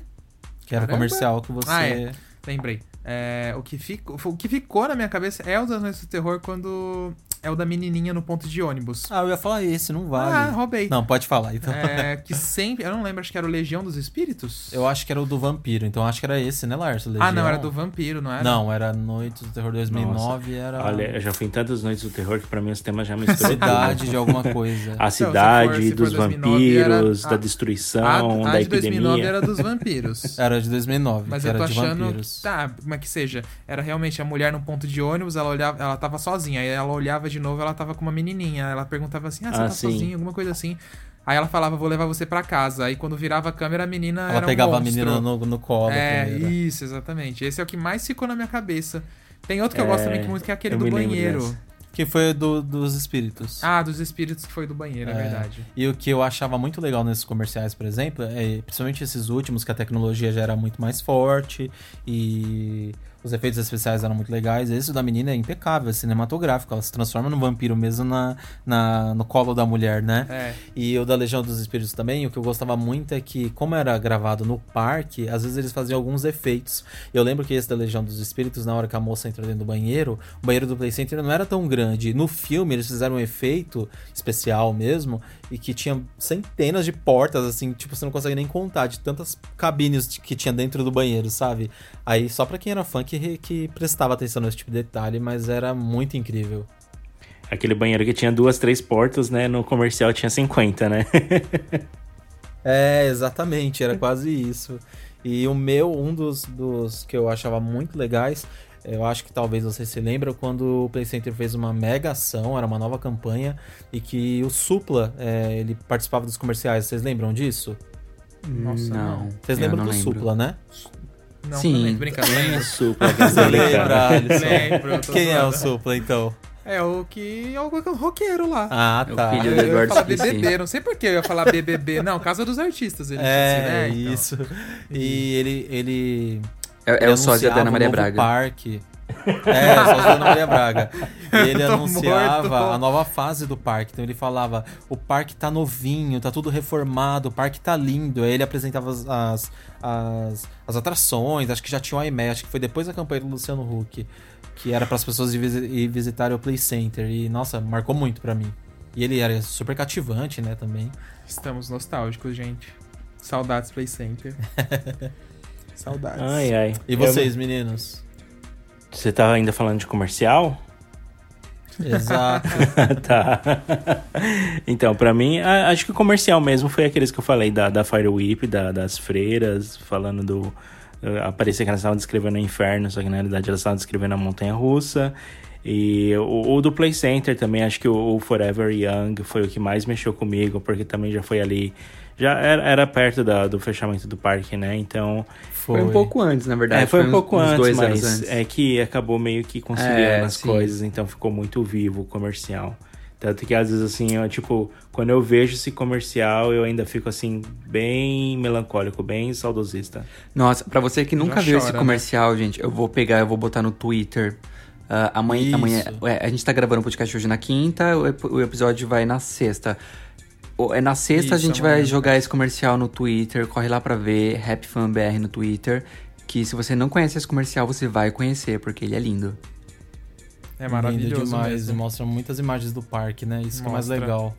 Que era Caramba. comercial que você. Ah, é. lembrei. É, o, que ficou, o que ficou na minha cabeça é o das Noites do Terror quando é o da menininha no ponto de ônibus. Ah, eu ia falar esse, não vale. Ah, roubei. Não, pode falar, então. É, que sempre. Eu não lembro, acho que era o Legião dos Espíritos? Eu acho que era o do vampiro, então acho que era esse, né, Lars? Ah, não, era do vampiro, não era? Não, era Noite do Terror 2009, era Olha, eu já fui em tantas noites do terror que pra mim os temas já misturam cidade tudo. de alguma coisa. A se for- cidade se for dos 2009 era- vampiros, a- da destruição, a, a da de 2009 epidemia. era dos vampiros. Era de 2009, Mas que eu era tô de achando. vampiros. Tá, como é que seja? Era realmente a mulher no ponto de ônibus, ela olhava, ela tava sozinha. Aí ela olhava de novo, ela tava com uma menininha. Ela perguntava assim: Ah, você Ah, tá sim. sozinha? Alguma coisa assim. Aí ela falava, vou levar você pra casa. Aí quando virava a câmera, a menina. Ela era um pegava a monstro. menina no, no colo. É, primeiro. isso, exatamente. Esse é o que mais ficou na minha cabeça. Tem outro que eu É, gosto também que muito, que é aquele eu do banheiro. Que foi do, dos espíritos. Ah, dos espíritos que foi do banheiro, é, É. verdade. E o que eu achava muito legal nesses comerciais, por exemplo, é, principalmente esses últimos, que a tecnologia já era muito mais forte e os efeitos especiais eram muito legais. Esse da menina é impecável, é cinematográfico. Ela se transforma num vampiro mesmo na, na, no colo da mulher, né? É. E o da Legião dos Espíritos também, o que eu gostava muito é que, como era gravado no parque, às vezes eles faziam alguns efeitos. Eu lembro que esse da Legião dos Espíritos, na hora que a moça entra dentro do banheiro, o banheiro do Play Center não era tão grande. No filme, eles fizeram um efeito especial mesmo, e que tinha centenas de portas, assim, tipo, você não consegue nem contar, de tantas cabines que tinha dentro do banheiro, sabe? Aí, só pra quem era fã que, que prestava atenção nesse tipo de detalhe, mas era muito incrível. Aquele banheiro que tinha duas, três portas, né? No comercial tinha 50, né? <laughs> É, exatamente, era quase isso. E o meu, um dos, dos que eu achava muito legais, eu acho que talvez você se lembra, quando o Play Center fez uma mega ação, era uma nova campanha, e que o Supla, é, ele participava dos comerciais, vocês lembram disso? Nossa, não. Vocês lembram não do lembro. Supla, né? Não, Sim. também, lembro. Super, Você lembra, Alisson? Lembro, Quem é o. Supla, então? É o que é o roqueiro lá. Ah, É o tá. filho eu, do eu ia Eduardo falar. BBB, não sei por que eu ia falar BBB. Não, Casa dos Artistas. Ele disse, É, né? Então. isso. E ele, ele É, é Ele o sósia da Ana Maria Braga. <laughs> Parque. É, da Ana Maria Braga. E ele anunciava morto. a nova fase do parque. Então ele falava: o parque tá novinho, tá tudo reformado, o parque tá lindo. Aí ele apresentava as, as, as, as atrações, acho que já tinha o IME, acho que foi depois da campanha do Luciano Huck, que era para as pessoas ir, visi- ir visitarem o Play Center. E nossa, marcou muito pra mim. E ele era super cativante, né, também. Estamos nostálgicos, gente. Saudades Play Center. <laughs> Saudades. Ai, ai. E vocês, meninos? Eu- Você tava ainda falando de comercial? Exato. <laughs> tá. Então, pra mim, acho que o comercial mesmo foi aqueles que eu falei da, da Fire Whip, da, das freiras, falando do. eh, Aparecia que elas estavam descrevendo o inferno, só que na realidade elas estavam descrevendo a montanha russa. E o, o do Play Center também, acho que o, o Forever Young foi o que mais mexeu comigo, porque também já foi ali. Já era, era perto da, do fechamento do parque, né? Então. Foi um pouco antes, na verdade. É, foi um uns- pouco uns antes, dois mas anos antes. é que acabou meio que conciliando É, as sim. coisas, então ficou muito vivo o comercial. Tanto que às vezes assim, eu, tipo, quando eu vejo esse comercial, eu ainda fico assim, bem melancólico, bem saudosista. Nossa, pra você que nunca Já viu esse chora, né? comercial, gente, eu vou pegar, eu vou botar no Twitter. Ah, amanhã, amanhã é, a gente tá gravando o podcast hoje na quinta, o, o episódio vai na sexta. O- É na sexta a Isso, gente amanhã. vai jogar esse comercial no Twitter, corre lá pra ver, Happy Fan BR no Twitter. Que se você não conhece esse comercial, você vai conhecer, porque ele é lindo. É maravilhoso Lindo demais. mesmo. Mostra muitas imagens do parque, né? Isso que é mais Mostra. legal.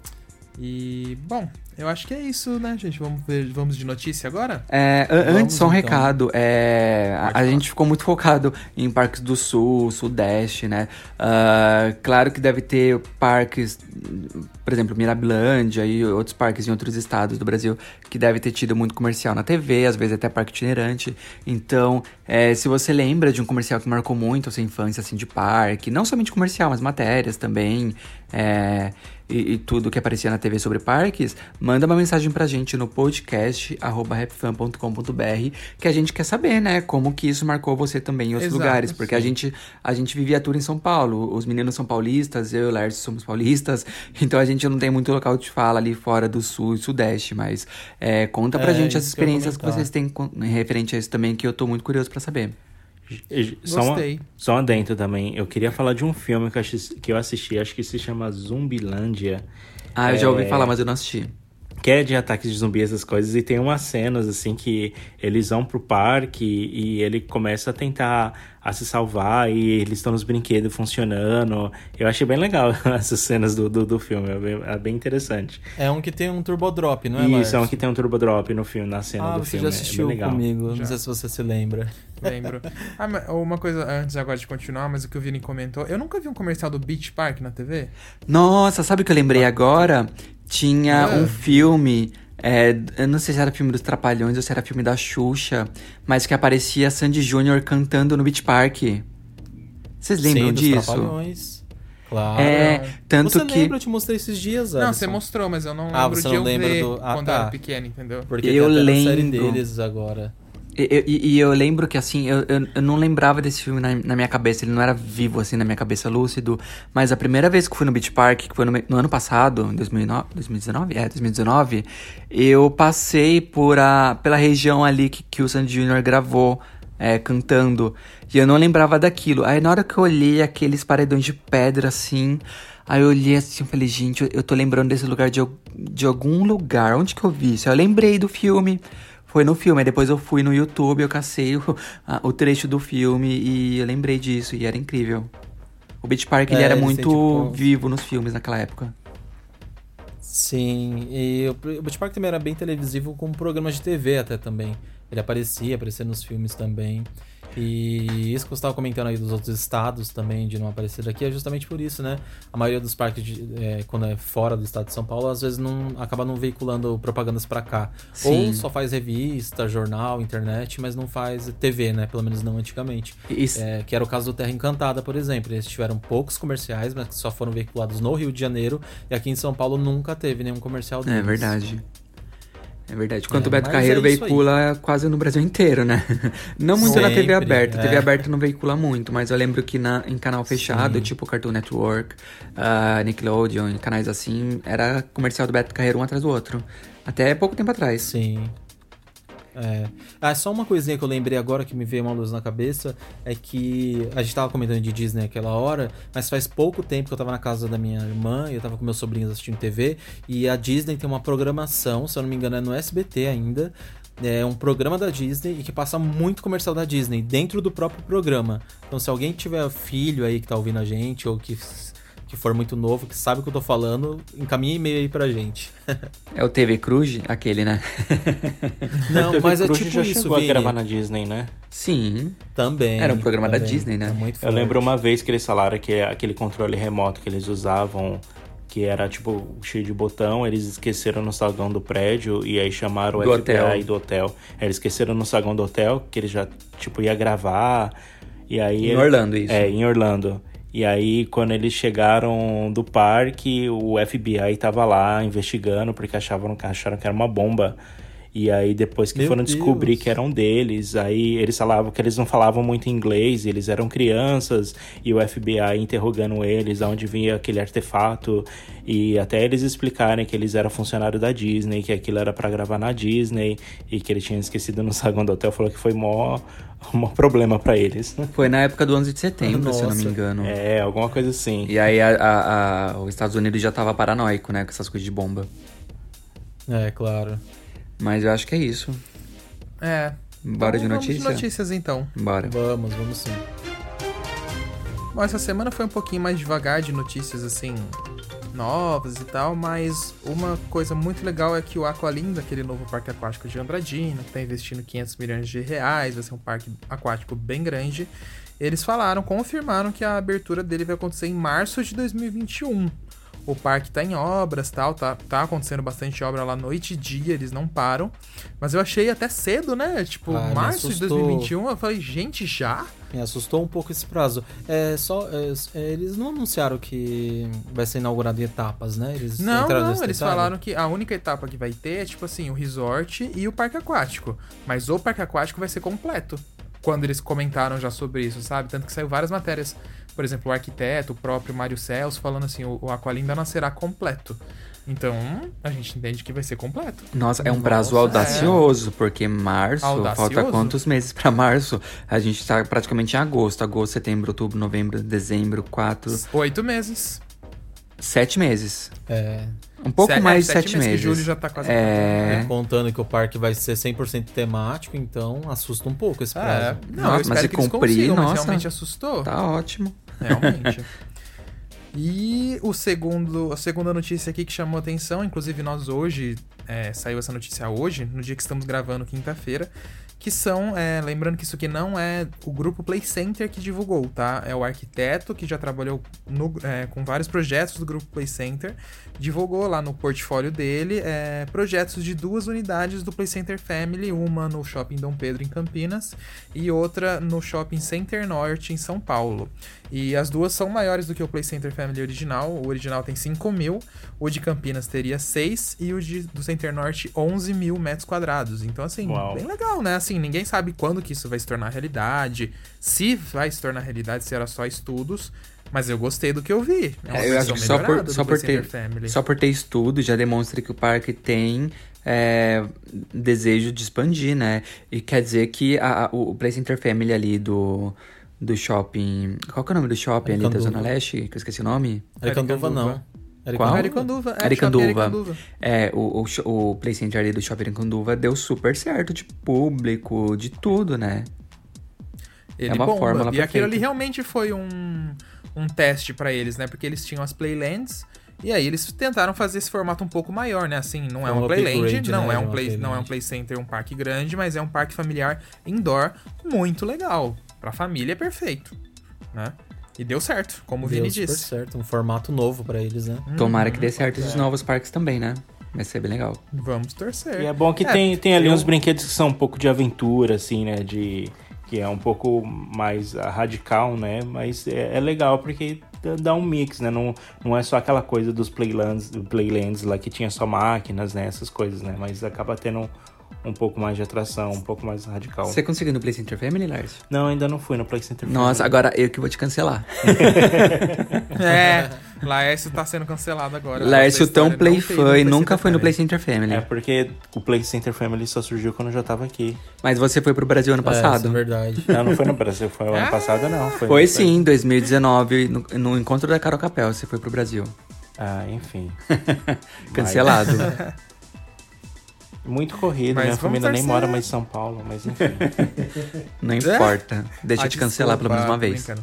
E, bom, eu acho que é isso, né, gente? Vamos, ver, vamos de notícia agora? É, Vamos, antes, só um então. recado. É, a- gente ficou muito focado em parques do sul, sudeste, né? Ah, claro que deve ter parques, por exemplo, Mirabilândia e outros parques em outros estados do Brasil que deve ter tido muito comercial na TV, às vezes até parque itinerante. Então, é, se você lembra de um comercial que marcou muito a sua infância, assim, de parque, não somente comercial, mas matérias também, é, e, e tudo que aparecia na TV sobre parques, manda uma mensagem pra gente no podcast rapfan.com.br que a gente quer saber, né, como que isso marcou você também em outros Exato, lugares, porque a gente a gente vivia tour em São Paulo, os meninos são paulistas, eu e o Lércio somos paulistas, <laughs> então a gente não tem muito local de fala ali fora do sul e sudeste, mas é, conta pra É, gente as que experiências que comentar. vocês têm com- referente a isso também, que eu tô muito curioso pra saber. Só, uma, Gostei. só um adentro também. Eu queria falar de um filme que eu, assisti, que eu assisti, acho que se chama Zumbilândia. Ah, eu já ouvi É. falar, mas eu não assisti. Que é de ataques de zumbi, essas coisas. E tem umas cenas, assim, que eles vão pro parque e ele começa a tentar a se salvar e eles estão nos brinquedos funcionando. Eu achei bem legal <laughs> essas cenas do, do, do filme. É bem, é bem interessante. É um que tem um turbo drop, não é, Isso, Lars? é um que tem um turbo drop no filme, na cena Ah, do você filme. já é bem assistiu legal. comigo. Já. Não sei se você se lembra. Lembro. <laughs> Ah, mas uma coisa antes agora de continuar, mas o que o Vini comentou, eu nunca vi um comercial do Beach Park na TV. Nossa, sabe o que eu lembrei agora? Tinha Ah. um filme. é, eu não sei se era filme dos Trapalhões ou se era filme da Xuxa, mas que aparecia Sandy Júnior cantando no Beach Park. Vocês lembram Sim, dos disso? Trapalhões. Claro. É, tanto você que. lembra? Eu te mostrei esses dias, Não, Alisson. você mostrou, mas eu não Ah, lembro você de não eu lembra ver do- ah, quando tá. eu era pequeno, entendeu? Porque Eu tem na série lembro. deles agora. E, e- e eu lembro que, assim, eu, eu, eu não lembrava desse filme na, na minha cabeça, ele não era vivo, assim, na minha cabeça, lúcido. Mas a primeira vez que fui no Beach Park, que foi no, no ano passado, em 2009, 2019? É, 2019, eu passei por a, pela região ali que, que o Sandy Jr. gravou, é, cantando. E eu não lembrava daquilo. Aí na hora que eu olhei aqueles paredões de pedra, assim... Aí eu olhei assim e falei, gente, eu, eu tô lembrando desse lugar de, de algum lugar. Onde que eu vi isso? Aí Eu lembrei do filme. Foi no filme, aí depois eu fui no YouTube, eu cacei o, a- o trecho do filme e eu lembrei disso, e era incrível. O Beach Park ele É, era eles muito tipo, vivo nos filmes naquela época. Sim, e o o Beach Park também era bem televisivo com programas de TV até também. Ele aparecia, aparecia nos filmes também. E isso que você estava comentando aí dos outros estados também, de não aparecer daqui, é justamente por isso, né? A maioria dos parques, de- é, quando é fora do estado de São Paulo, às vezes não acaba não veiculando propagandas pra cá. Sim. Ou só faz revista, jornal, internet, mas não faz TV, né? Pelo menos não antigamente. Isso, É, que era o caso do Terra Encantada, por exemplo. Eles tiveram poucos comerciais, mas que só foram veiculados no Rio de Janeiro. E aqui em São Paulo nunca teve nenhum comercial deles. é verdade. É verdade. Quanto É, o Beto Carreiro é veicula quase no Brasil inteiro, né? <laughs> Não muito na TV Sempre, aberta. é. TV aberta não veicula muito, mas eu lembro que na, em canal fechado, Sim. tipo Cartoon Network, ah, Nickelodeon, canais assim, era comercial do Beto Carreiro um atrás do outro. Até pouco tempo atrás. Sim. É. Ah, só uma coisinha que eu lembrei agora que me veio uma luz na cabeça é que a gente tava comentando de Disney aquela hora, mas faz pouco tempo que eu tava na casa da minha irmã e eu tava com meus sobrinhos assistindo TV e a Disney tem uma programação, se eu não me engano é no SBT ainda, é um programa da Disney e que passa muito comercial da Disney dentro do próprio programa. Então se alguém tiver filho aí que tá ouvindo a gente ou que que for muito novo, que sabe o que eu tô falando, encaminha e-mail aí pra gente. É o TV Cruz, aquele, né? <laughs> Não, <laughs> mas é Cruz tipo já isso, chegou a Vini. gravar na Disney, né? Sim. Também. Era um programa da também. Disney, né? É muito Eu lembro uma vez que eles falaram que aquele controle remoto que eles usavam, que era tipo cheio de botão, eles esqueceram no saguão do prédio e aí chamaram o Do FBI hotel. do hotel. Eles esqueceram no saguão do hotel, que eles já tipo ia gravar. E aí Em Orlando, isso. É, em Orlando. E aí, quando eles chegaram do parque, o FBI tava lá investigando, porque achavam, acharam que era uma bomba. E aí, depois que Meu foram descobrir Deus. que eram deles, aí eles falavam que eles não falavam muito inglês, eles eram crianças, e o FBI interrogando eles, aonde vinha aquele artefato, e até eles explicarem que eles eram funcionários da Disney, que aquilo era pra gravar na Disney, e que eles tinham esquecido no <laughs> saguão do hotel, falou que foi mó, <laughs> mó problema pra eles. Foi na época do 11 de setembro, se eu não me Nossa. engano. É, alguma coisa assim. E aí a, a- a- os Estados Unidos já tava paranoico, né? Com essas coisas de bomba. É, claro. Mas eu acho que é isso. É. Bora Então, de vamos notícia? notícias então. Bora. Vamos, vamos sim. Bom, essa semana foi um pouquinho mais devagar de notícias assim novas e tal, mas uma coisa muito legal é que o Aqualinda, aquele novo parque aquático de Andradina, que tá investindo 500 milhões de reais, vai ser um parque aquático bem grande. Eles falaram, confirmaram que a abertura dele vai acontecer em março de 2021. O parque tá em obras, tal, tá, tá acontecendo bastante obra lá noite e dia, eles não param. Mas eu achei até cedo, né? Tipo, Ah, março de assustou. 2021, eu falei, gente, já? Me assustou um pouco esse prazo. É só. é, é, eles não anunciaram que vai ser inaugurado em etapas, né? Eles Não, não, eles detalhe? falaram que a única etapa que vai ter é, tipo assim, o resort e o parque aquático. Mas o parque aquático vai ser completo. Quando eles comentaram já sobre isso, sabe? Tanto que saiu várias matérias. Por exemplo, o arquiteto, o próprio Mário Celso, falando assim, o, o Aqualim ainda não será completo. Então, a gente entende que vai ser completo. Nossa, é um prazo Nossa, audacioso, porque março, Audacioso? falta quantos meses pra março? A gente tá praticamente em agosto. Agosto, setembro, outubro, novembro, dezembro, quatro, Oito meses. sete meses. É, Um pouco Sete- mais é, de sete meses. meses. Que julho já tá quase É. Contando que o parque vai ser 100% temático, então assusta um pouco esse É, prazo. não, Nossa, mas se que eles cumprir, consigam, mas nossa. realmente assustou. Tá ótimo. Realmente. <laughs> e o segundo, a segunda notícia aqui que chamou atenção, inclusive nós hoje, é, saiu essa notícia hoje, no dia que estamos gravando, quinta-feira, que são, é, lembrando que isso aqui não é o grupo Play Center que divulgou, tá? É o arquiteto que já trabalhou no- é, com vários projetos do grupo Play Center, divulgou lá no portfólio dele é, projetos de duas unidades do Play Center Family, uma no Shopping Dom Pedro em Campinas e outra no Shopping Center Norte em São Paulo. E as duas são maiores do que o Play Center Family original. O original tem 5 mil, o de Campinas teria 6 e o de, do Center Norte 11 mil metros quadrados. Então, assim, Uau. bem legal, né? Assim, ninguém sabe quando que isso vai se tornar realidade, se vai se tornar realidade, se era só estudos. Mas eu gostei do que eu vi. É uma É, eu acho que só por, só, Play por ter, Center Family. só por ter estudo já demonstra que o parque tem é, desejo de expandir, né? E quer dizer que a- o Play Center Family ali do, do shopping. Qual que é o nome do shopping ali da. Zona Leste? Que eu esqueci o nome? Aricanduva não. Aricanduva. Qual? Aricanduva. É, Aricanduva. É, o, o, o Play Center ali do shopping Aricanduva deu super certo de público, de tudo, né? Ele É uma bomba. fórmula E aquilo ali realmente foi um, um teste pra eles, né? Porque eles tinham as Playlands. E aí eles tentaram fazer esse formato um pouco maior, né? Assim, não é Foi um uma Playland, upgrade, não, né, é de um play, não é um. Play Center, um parque grande, mas é um parque familiar indoor muito legal. Pra família é perfeito, né? E deu certo, como o Deu Vini super disse. certo, um formato novo pra eles, né? Tomara Uhum. que dê certo esses novos parques também, né? Vai ser bem legal. Vamos torcer. E é bom que tem, tem ali eu- uns brinquedos que são um pouco de aventura, assim, né? De, que é um pouco mais ah, radical, né? Mas é, é legal porque dá- dá um mix, né? Não, não é só aquela coisa dos playlands, playlands lá que tinha só máquinas, né? Essas coisas, né? Mas acaba tendo um pouco mais de atração, um pouco mais radical. Você conseguiu no Play Center Family, Lars? Não, ainda não fui no Play Center. Nossa, Family. agora eu que vou te cancelar. <laughs> É, <laughs> Laércio tá sendo cancelado agora. Laércio Essa tão play e Play nunca foi no Play. Center Family. É porque o Play Center Family só surgiu quando eu já tava aqui. Mas você foi pro Brasil ano É, isso passado. é verdade. Não, não foi no Brasil, foi ano passado, não. Foi, Foi sim, em 2019, no, no encontro da Carol Capel, você foi pro Brasil. Ah, enfim. <laughs> Cancelado. Muito corrido, Mas minha família nem torcer. mora mais em São Paulo, mas enfim. <laughs> Não importa. Deixa Ah, eu te cancelar pelo menos uma vez. <laughs>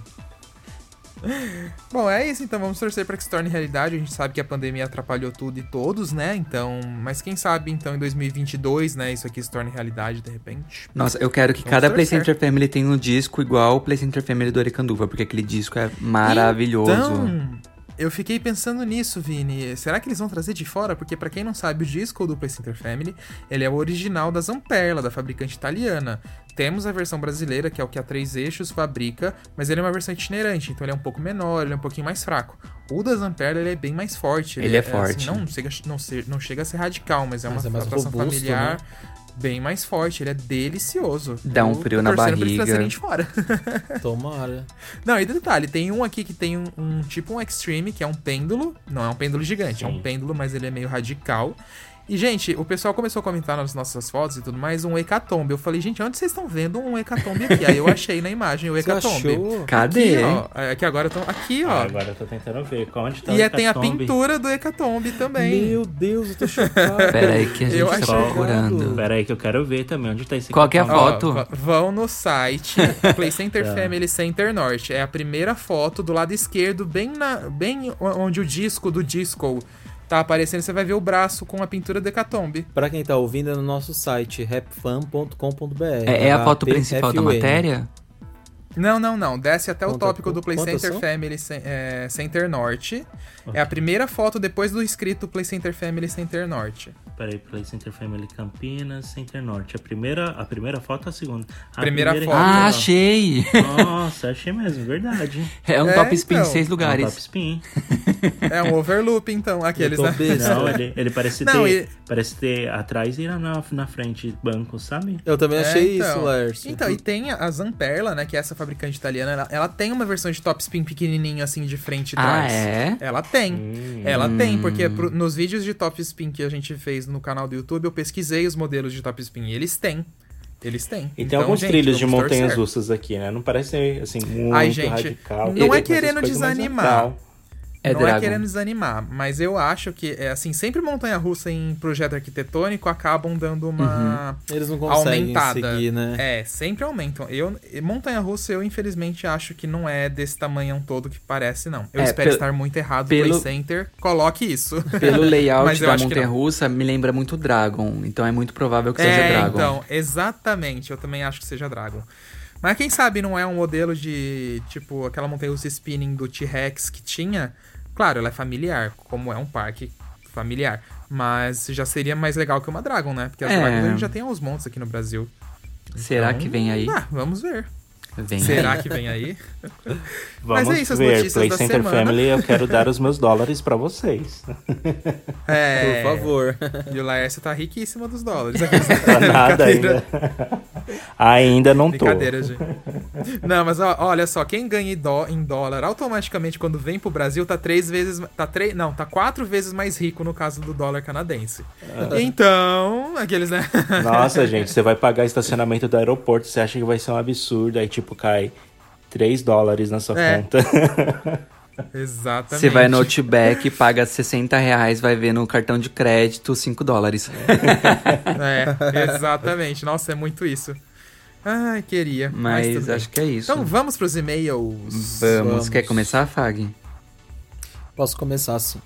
Bom, é isso então, vamos torcer para que se torne realidade. A gente sabe que a pandemia atrapalhou tudo e todos, né? Então, mas quem sabe então em 2022, né, isso aqui se torne realidade de repente. Nossa, eu quero que Vamos cada Play torcer. Center Family tenha um disco igual o Play Center Family do Aricanduva, porque aquele disco é maravilhoso. Então, eu fiquei pensando nisso, Vini. Será que eles vão trazer de fora? Porque pra quem não sabe, o disco do Play Center Family, ele é o original da Zamperla, da fabricante italiana. Temos a versão brasileira, que é o que a Três Eixos fabrica, mas ele é uma versão itinerante, então ele é um pouco menor, ele é um pouquinho mais fraco. O da Zamperla, ele é bem mais forte. Ele é assim, forte. não, chega, não, não chega a ser radical, mas é Mas uma é mais atração robusto, familiar né? Bem mais forte. Ele é delicioso. Dá um frio na torcendo pra eles barriga. de fora. <laughs> Tomara. Não, e detalhe, tem um aqui que tem um, um tipo um Extreme, que é um pêndulo. Não é um pêndulo gigante, é um Sim. pêndulo, mas ele é meio radical. E, gente, o pessoal começou a comentar nas nossas fotos e tudo mais um hecatombe. Eu falei, gente, onde vocês estão vendo um hecatombe aqui? Aí eu achei na imagem o Você hecatombe. achou? Cadê? Aqui, ó. É que agora estão aqui, ó. Ah, agora eu tô tentando ver. Onde tá e o é, tem a Hecatombe? pintura do hecatombe também. Meu Deus, eu tô chocado. <laughs> Pera aí que a gente Eu tá achei procurando. Pera aí que eu quero ver também. Onde tá esse Qual que é a Hecatombe? foto? Ó, vão no site <laughs> Play Center Tá. Family Center Norte. É a primeira foto do lado esquerdo, bem, na, bem onde o disco do disco tá aparecendo. Você vai ver o braço com a pintura do Hecatombe. Pra quem tá ouvindo, é no nosso site rapfan.com.br. É, é a foto principal da matéria? Não, não, não. Desce até o Conta- tópico do Play Center são? Family é, Center Norte. É a primeira foto depois do escrito Play Center Family Center Norte. Peraí, Play Center Family Campinas, Center Norte. A primeira, a primeira foto ou a segunda? A Primeira primeira foto. Ah, achei! Nossa, achei mesmo, verdade. <laughs> É um É, top spin em então. seis É um lugares. top spin. É um overloop, então, aqueles, né? Não, <laughs> ele, ele parece Não, ter. e- Parece ter atrás e na, na frente banco, sabe? Eu também É, achei então. isso, Lércio. Então, e tem a Zamperla, né? Que é essa fabricante italiana. Ela, ela tem uma versão de top spin pequenininho, assim, de frente e Ah, trás. é? Ela tem. Ela tem, porque pro- nos vídeos de top spin que a gente fez no canal do YouTube, eu pesquisei os modelos de top spin. E eles têm. Eles têm. E tem Então, alguns gente, trilhos de montanhas russas aqui, né? Não parece ser, assim, muito Ai, gente, radical. não é querendo coisas desanimar. É não Dragon. é querendo desanimar, mas eu acho que, é, assim, sempre montanha-russa em projeto arquitetônico acabam dando uma Eles não conseguem aumentada. seguir, né? É, sempre aumentam. Eu, montanha-russa, eu infelizmente acho que não é desse tamanhão todo que parece, não. Eu É, espero pe- estar muito errado. pelo- Play Center, coloque isso. Pelo <laughs> layout da acho que não. montanha russa, me lembra muito Dragon. Então é muito provável que seja É, Dragon. então, exatamente. Eu também acho que seja Dragon. Mas quem sabe não é um modelo de, tipo, aquela montanha-russa spinning do T-Rex que tinha. Claro, ela é familiar, como é um parque familiar. Mas já seria mais legal que uma Dragon, né? Porque as É. Dragons a gente já tem aos montes aqui no Brasil. Será Então, que vem aí? Ah, vamos ver. Vem Será aí. que vem aí? Vamos <laughs> Mas é isso, as ver, notícias Play da Center semana. Family, eu quero dar os meus dólares pra vocês. É. Por favor. E o Laércio tá riquíssimo dos dólares. Pra <laughs> nada ainda. ainda não tô. Brincadeira, gente. Não, mas ó, olha só, quem ganha em, dó- em dólar automaticamente quando vem pro Brasil tá três vezes. Tá três, não, tá quatro vezes mais rico no caso do dólar canadense. Então, aqueles, né? Nossa, <laughs> gente, você vai pagar estacionamento do aeroporto, você acha que vai ser um absurdo, aí tipo cai 3 dólares na sua É. conta. <laughs> Exatamente. Você vai no Outback, <laughs> paga 60 reais, vai ver no cartão de crédito 5 dólares. <laughs> É, exatamente. Nossa, é muito isso. Ai, queria. Mas, Mas acho que é isso. Então vamos pros e-mails. Vamos. Vamos. Quer começar, Fag? Posso começar assim.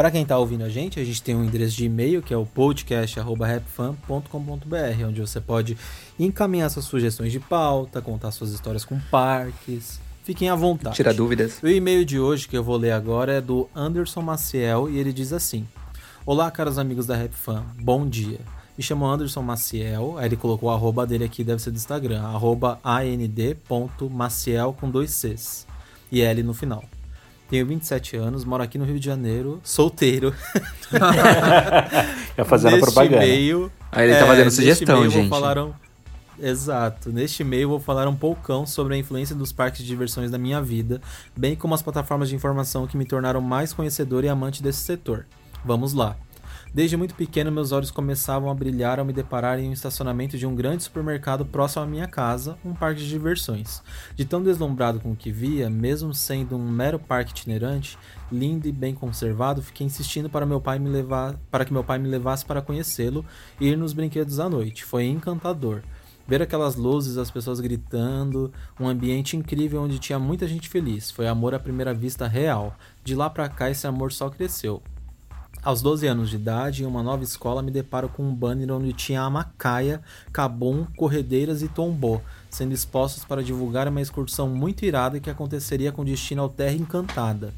Para quem tá ouvindo a gente, a gente tem um endereço de e-mail que é o podcast@rapfan.com.br, onde você pode encaminhar suas sugestões de pauta, contar suas histórias com parques. Fiquem à vontade. Tira dúvidas. O e-mail de hoje que eu vou ler agora é do Anderson Maciel e ele diz assim: Olá, caros amigos da Rap Fan, bom dia. Me chamo Anderson Maciel, aí ele colocou o arroba dele aqui, deve ser do Instagram, arroba and.maciel com dois Cs e L no final. Tenho 27 anos, moro aqui no Rio de Janeiro, solteiro. Já <laughs> fazendo Neste propaganda. e-mail, Aí ele tá fazendo neste sugestão, e-mail eu vou gente. falar um- Exato. Neste e-mail eu vou falar um poucão sobre a influência dos parques de diversões na minha vida, bem como as plataformas de informação que me tornaram mais conhecedor e amante desse setor. Vamos lá. Desde muito pequeno, meus olhos começavam a brilhar ao me deparar em um estacionamento de um grande supermercado próximo à minha casa, um parque de diversões. De tão deslumbrado com o que via, mesmo sendo um mero parque itinerante, lindo e bem conservado, fiquei insistindo para meu pai me levar, para que meu pai me levasse para conhecê-lo e ir nos brinquedos à noite. Foi encantador. Ver aquelas luzes, as pessoas gritando, um ambiente incrível onde tinha muita gente feliz. Foi amor à primeira vista real. De lá pra cá esse amor só cresceu. Aos 12 anos de idade, em uma nova escola, me deparo com um banner onde tinha a Macaia, Cabum, Corredeiras e Tombó, sendo expostos para divulgar uma excursão muito irada que aconteceria com destino ao Terra Encantada.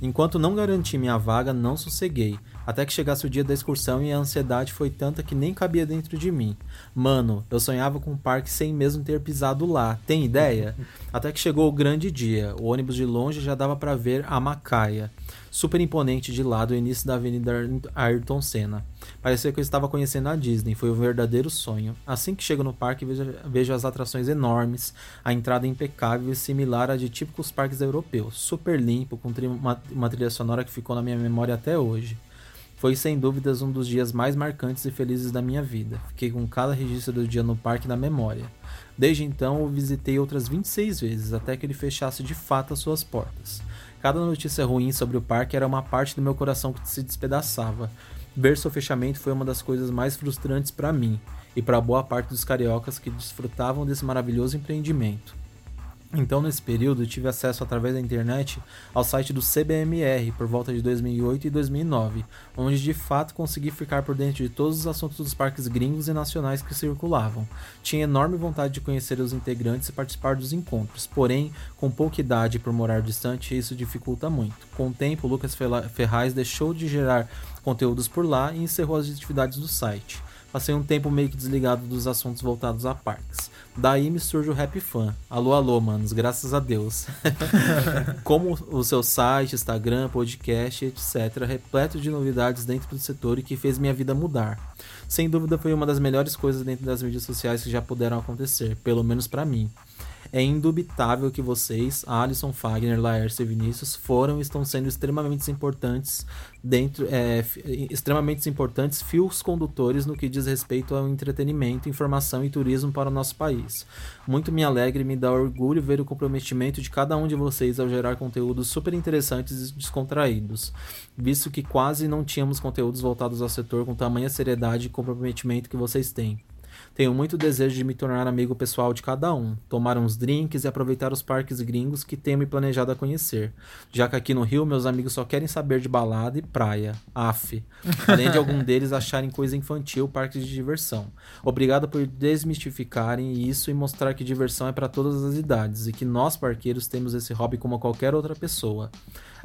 Enquanto não garanti minha vaga, não sosseguei, até que chegasse o dia da excursão e a ansiedade foi tanta que nem cabia dentro de mim. Mano, eu sonhava com um parque sem mesmo ter pisado lá, tem ideia? <laughs> Até que chegou o grande dia, o ônibus de longe já dava para ver a Macaia super imponente de lado o início da Avenida Ayrton Senna. Parecia que eu estava conhecendo a Disney, foi um verdadeiro sonho. Assim que chego no parque, vejo, vejo as atrações enormes, a entrada impecável e similar à de típicos parques europeus, super limpo, com tri- uma, uma trilha sonora que ficou na minha memória até hoje. Foi sem dúvidas um dos dias mais marcantes e felizes da minha vida. Fiquei com cada registro do dia no parque na memória. Desde então, o visitei outras 26 vezes, até que ele fechasse de fato as suas portas. Cada notícia ruim sobre o parque era uma parte do meu coração que se despedaçava. Ver seu fechamento foi uma das coisas mais frustrantes para mim e para boa parte dos cariocas que desfrutavam desse maravilhoso empreendimento. Então, nesse período, tive acesso através da internet ao site do CBMR por volta de 2008 e 2009, onde de fato consegui ficar por dentro de todos os assuntos dos parques gringos e nacionais que circulavam. Tinha enorme vontade de conhecer os integrantes e participar dos encontros, porém, com pouca idade por morar distante, isso dificulta muito. Com o tempo, Lucas Ferraz deixou de gerar conteúdos por lá e encerrou as atividades do site. Passei um tempo meio que desligado dos assuntos voltados a parques. Daí me surge o Rap Fan. Alô, alô, manos, graças a Deus. <laughs> Como o seu site, Instagram, podcast, etc., repleto de novidades dentro do setor e que fez minha vida mudar. Sem dúvida foi uma das melhores coisas dentro das mídias sociais que já puderam acontecer, pelo menos para mim. É indubitável que vocês, Alisson, Fagner, Laércio e Vinícius, foram e estão sendo extremamente importantes dentro, é, extremamente importantes fios condutores no que diz respeito ao entretenimento, informação e turismo para o nosso país. Muito me alegra e me dá orgulho ver o comprometimento de cada um de vocês ao gerar conteúdos super interessantes e descontraídos, visto que quase não tínhamos conteúdos voltados ao setor com tamanha seriedade e comprometimento que vocês têm. Tenho muito desejo de me tornar amigo pessoal de cada um, tomar uns drinks e aproveitar os parques gringos que tenho me planejado a conhecer. Já que aqui no Rio meus amigos só querem saber de balada e praia. Af. <laughs> Além de algum deles acharem coisa infantil parques de diversão. Obrigado por desmistificarem isso e mostrar que diversão é para todas as idades e que nós parqueiros temos esse hobby como qualquer outra pessoa.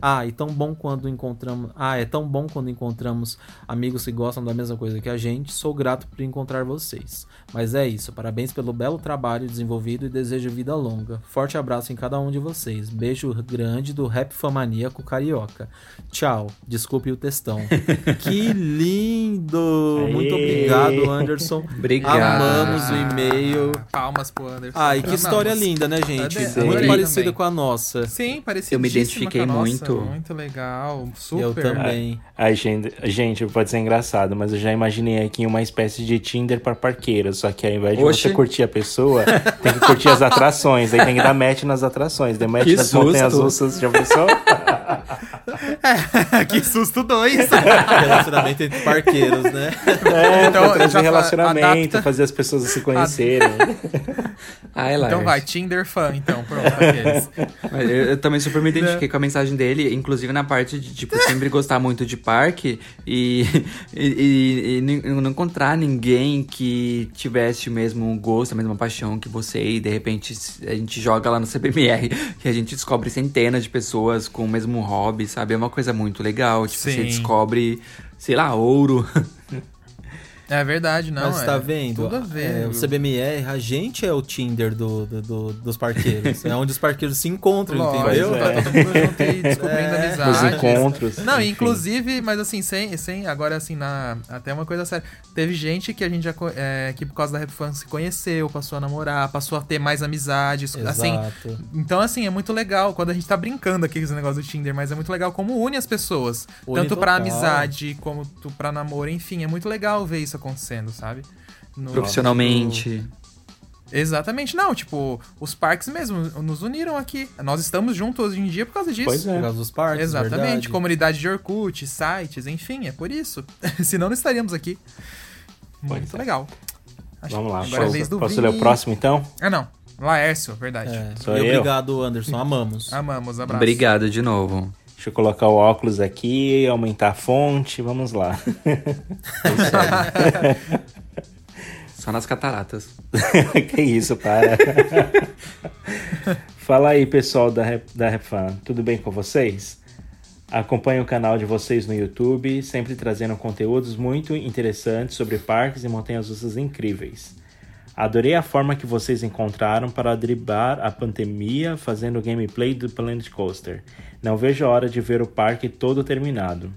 Ah, e tão bom quando encontramos. Ah, é tão bom quando encontramos amigos que gostam da mesma coisa que a gente. Sou grato por encontrar vocês. Mas é isso. Parabéns pelo belo trabalho desenvolvido e desejo vida longa. Forte abraço em cada um de vocês. Beijo grande do Rap Famaníaco Carioca. Tchau. Desculpe o textão. <laughs> que lindo! Aê. Muito obrigado, Anderson. Obrigado. Amamos o e-mail. Palmas pro Anderson. Ai, que história linda, né, gente? Muito parecida com a nossa. Sim, parecida. Eu me identifiquei muito muito. Muito legal, super. Eu também. Ai, gente, gente, pode ser engraçado, mas eu já imaginei aqui uma espécie de Tinder para parqueiros. Só que ao invés de Oxe. você curtir a pessoa, tem que curtir as atrações. Aí tem que dar match nas atrações. Dê match que nas susto. montanhas russas, já pensou? <laughs> que susto dois. <laughs> relacionamento entre parqueiros, né? É, então, trazer relacionamento, adapta... fazer as pessoas se conhecerem. <laughs> Ai, então vai, Tinder fã, então, pronto, aqueles. <laughs> Eu, eu, também super me identifiquei é. com a mensagem dele, inclusive na parte de, tipo, sempre gostar muito de parque e, <laughs> e, e, e, não encontrar ninguém que tivesse o mesmo gosto, a mesma paixão que você e de repente a gente joga lá no CBMR que <laughs> a gente descobre centenas de pessoas com o mesmo hobby, sabe? É uma coisa muito legal, tipo, Sim. você descobre, sei lá, ouro. É verdade, não. Mas é, tá vendo? Tudo a ver. É, o CBMR, a gente é o Tinder do, do, do dos parqueiros. é onde os parqueiros se encontram, Lógico, entendeu? É. Tá todo mundo junto e descobrindo é, amizades. Os encontros. Não, enfim. inclusive, mas assim, sem, sem. Agora, assim, na, até uma coisa séria. Teve gente que a gente já. É, que por causa da Rap Fan se conheceu, passou a namorar, passou a ter mais amizades. Assim, Exato. Assim, então, assim, é muito legal quando a gente tá brincando aqui com esse negócio do Tinder, mas é muito legal como une as pessoas. Une tanto total. pra amizade como pra namoro, enfim, é muito legal ver isso isso acontecendo, sabe? No, Profissionalmente. No... Exatamente, não, tipo, os parques mesmo nos uniram aqui. Nós estamos juntos hoje em dia por causa disso. Pois é. Por causa dos parques. Exatamente, verdade. comunidade de Orkut, sites, enfim, é por isso. <laughs> Senão não estaríamos aqui. Muito é. legal. Acho Vamos lá, agora posso, é vez do posso ler o próximo então? Ah, não. Laércio, verdade. É. Sou e eu. obrigado, Anderson. Amamos. Amamos, abraço. Obrigado de novo. Deixa eu colocar o óculos aqui, aumentar a fonte, vamos lá. <laughs> Só nas cataratas. <laughs> que isso, para. <laughs> Fala aí, pessoal da, Rap, da RapFan, tudo bem com vocês? Acompanhe o canal de vocês no YouTube, sempre trazendo conteúdos muito interessantes sobre parques e montanhas russas incríveis. Adorei a forma que vocês encontraram para driblar a pandemia fazendo gameplay do Planet Coaster. Não vejo a hora de ver o parque todo terminado.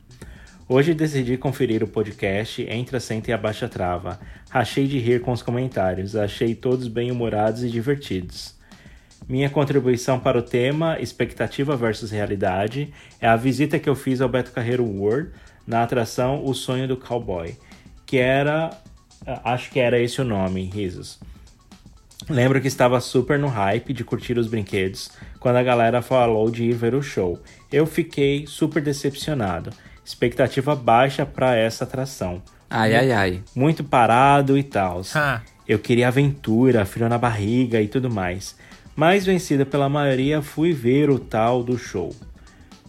Hoje decidi conferir o podcast Entre Senta e Abaixa Trava. Rachei de rir com os comentários, achei todos bem-humorados e divertidos. Minha contribuição para o tema Expectativa versus Realidade é a visita que eu fiz ao Beto Carreiro World na atração O Sonho do Cowboy, que era Acho que era esse o nome, risos. Lembro que estava super no hype de curtir os brinquedos quando a galera falou de ir ver o show. Eu fiquei super decepcionado. Expectativa baixa para essa atração. Ai, ai, ai. Muito parado e tal. Eu queria aventura, frio na barriga e tudo mais. mas vencida pela maioria, fui ver o tal do show.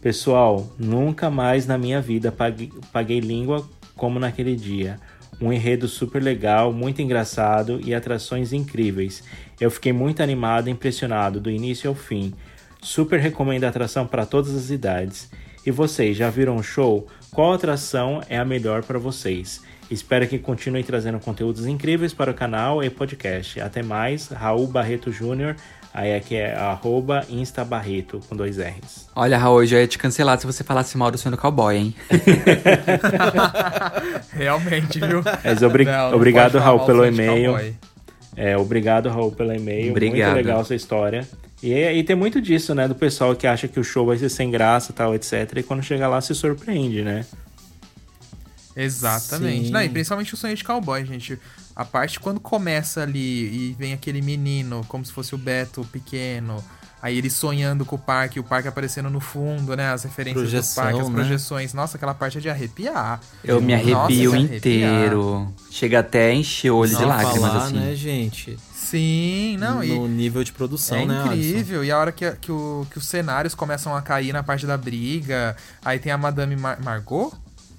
Pessoal, nunca mais na minha vida paguei, paguei língua como naquele dia. Um enredo super legal, muito engraçado e atrações incríveis. Eu fiquei muito animado e impressionado do início ao fim. Super recomendo a atração para todas as idades. E vocês, já viram o show? Qual atração é a melhor para vocês? Espero que continuem trazendo conteúdos incríveis para o canal e podcast. Até mais, Raul Barreto Júnior. Aí aqui é arroba instabarreto com dois R's. Olha, Raul, eu já ia te cancelar se você falasse mal do sonho do cowboy, hein? <laughs> Realmente, viu? Mas obri- Não, não obrigado, Raul, pelo e-mail. Cowboy. É, obrigado, Raul, pelo e-mail. Obrigado. Muito legal essa história. E, e tem muito disso, né? Do pessoal que acha que o show vai ser sem graça tal, etc. E quando chega lá se surpreende, né? Exatamente. Sim. Não, e principalmente o sonho de cowboy, gente. A parte quando começa ali e vem aquele menino, como se fosse o Beto pequeno. Aí ele sonhando com o parque, o parque aparecendo no fundo, né? As referências Projeção, do parque, as né? projeções. Nossa, aquela parte é de arrepiar. Eu me Nossa, arrepio de arrepiar. inteiro. Chega até a encher o olho de Sem lágrimas, falar, assim. né, gente? Sim, não, e no nível de produção, é né, Alisson? incrível. E a hora que, que, o- que os cenários começam a cair na parte da briga, aí tem a Madame Mar Margot?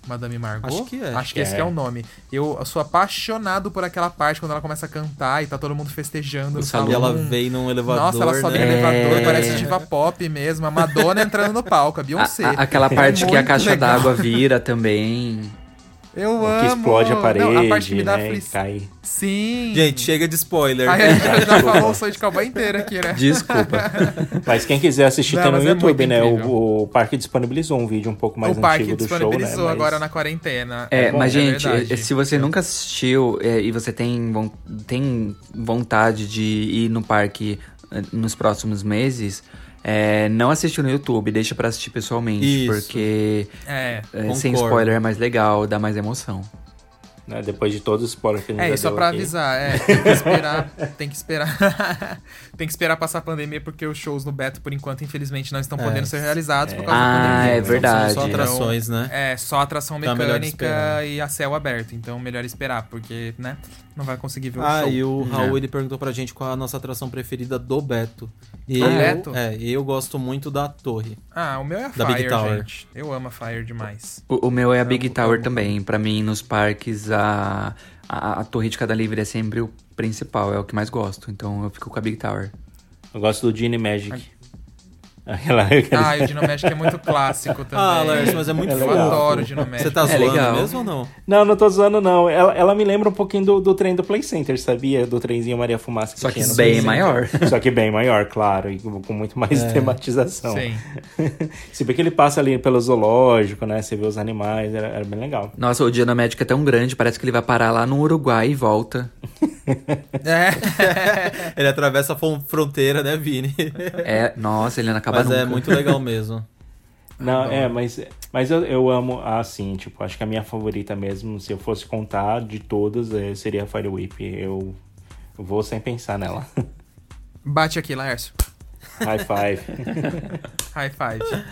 Madame Margot? Acho que é. Acho que esse É. que é o nome. Eu sou apaixonado por aquela parte quando ela começa a cantar e tá todo mundo festejando no O salão. E salão. ela veio num elevador, Nossa, ela sobe né? no elevador, É. parece diva pop mesmo. A Madonna entrando no palco, a A- <laughs> Beyoncé. a- aquela parte que a caixa d'água vira também. Eu O amo. que explode a parede, Não, a parte que me dá né? Aflição. cai. Sim. Gente, chega de spoiler. Aí a gente já falou o sonho de cowboy inteiro aqui, né? Desculpa. <laughs> Mas quem quiser assistir Não, tá no mas é YouTube, muito né? O, o parque disponibilizou um vídeo um pouco mais o parque antigo do show, né? disponibilizou Mas- agora na quarentena. É, bom, mas gente, verdade. se você nunca assistiu é, e você tem, tem vontade de ir no parque é, nos próximos meses, é, não assiste no YouTube, deixa pra assistir pessoalmente, Isso. porque É. é, sem spoiler é mais legal, dá mais emoção. né, Depois de todos os spoilers que a gente É, já e só pra aqui. avisar, é, tem que esperar, <laughs> tem que esperar. Tem que esperar passar a pandemia, porque os shows no Beto, por enquanto, infelizmente, não estão É. podendo ser realizados por causa Ah, da pandemia. é Então, verdade. São só Então, atrações, né? É, só atração Então é melhor mecânica esperar. e a céu aberto. Então, melhor esperar, porque, né, não vai conseguir ver o Ah, show. e o Raul É. ele perguntou pra gente qual é a nossa atração preferida do Beto. E Do eu, Beto? É, e eu gosto muito da torre. Ah, o meu é a Da Big Fire, Tower. gente. Eu amo a Fire demais. O, o meu é a Big Amo, Tower amo. também. Pra mim, nos parques, a, a, a torre de cada livre é sempre o principal, é o que mais gosto. Então eu fico com a Big Tower. Eu gosto do Genie Magic. Aquela, aquela- Ah, e o Dino Magic é muito clássico também. Ah, Lars, mas é muito É Eu legal. adoro o Dino Magic. Você tá É zoando legal. mesmo ou não? Não, não tô zoando, não. Ela, ela me lembra um pouquinho do, do trem do Play Center, sabia? Do trenzinho Maria Fumaça. Só que tinha no bem maior. Só que bem maior, claro. E com muito mais É. tematização. Sim. <laughs> Se bem que ele passa ali pelo zoológico, né? Você vê os animais, era, era bem legal. Nossa, o Diana Magic é tão grande, parece que ele vai parar lá no Uruguai e volta. <laughs> É. <laughs> Ele atravessa a fron- fronteira, né, Vini? É, nossa, ele não acaba mas nunca. é muito legal <laughs> mesmo. Não, é, mas, mas eu, eu amo assim, tipo, acho que a minha favorita mesmo, se eu fosse contar de todas, eh, seria a Fire Whip. Eu, eu vou sem pensar nela. Bate aqui, Laércio. High five. High five.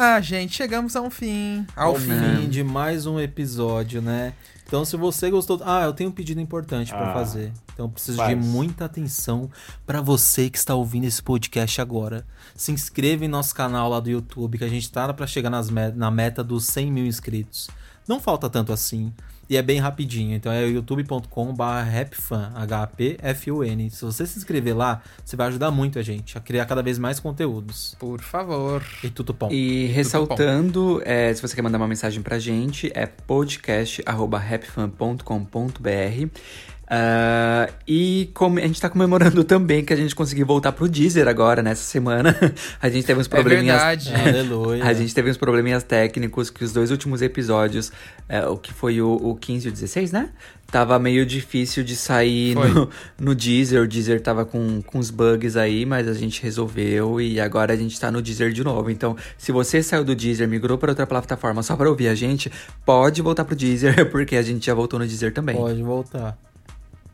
Ah, gente, chegamos a um fim. Ao fim. fim de mais um episódio, né? Então, se você gostou. Ah, eu tenho um pedido importante pra Ah, fazer. Então, eu preciso faz. de muita atenção pra você que está ouvindo esse podcast agora. Se inscreva em nosso canal lá do YouTube, que a gente tá pra chegar nas me- na meta dos 100 mil inscritos. Não falta tanto assim. E é bem rapidinho. Então é youtube.com.br rapfan, H-P-F-U-N. Se você se inscrever lá, você vai ajudar muito a gente a criar cada vez mais conteúdos. Por favor. E tudo bom. E ressaltando, é, se você quer mandar uma mensagem pra gente, é podcast.rapfan.com.br. Ah, e a gente tá comemorando também que a gente conseguiu voltar pro Deezer agora, nessa semana. <laughs> A gente teve uns É probleminhas. verdade. <laughs> Aleluia. A gente teve uns probleminhas técnicos que os dois últimos episódios, é, o que foi o, o 15 e o 16, né? Tava meio difícil de sair Foi. no, <laughs> no Deezer. O Deezer tava com, com uns bugs aí, mas a gente resolveu e agora a gente tá no Deezer de novo. Então, se você saiu do Deezer, migrou para outra plataforma só pra ouvir a gente, pode voltar pro Deezer, porque a gente já voltou no Deezer também. Pode voltar.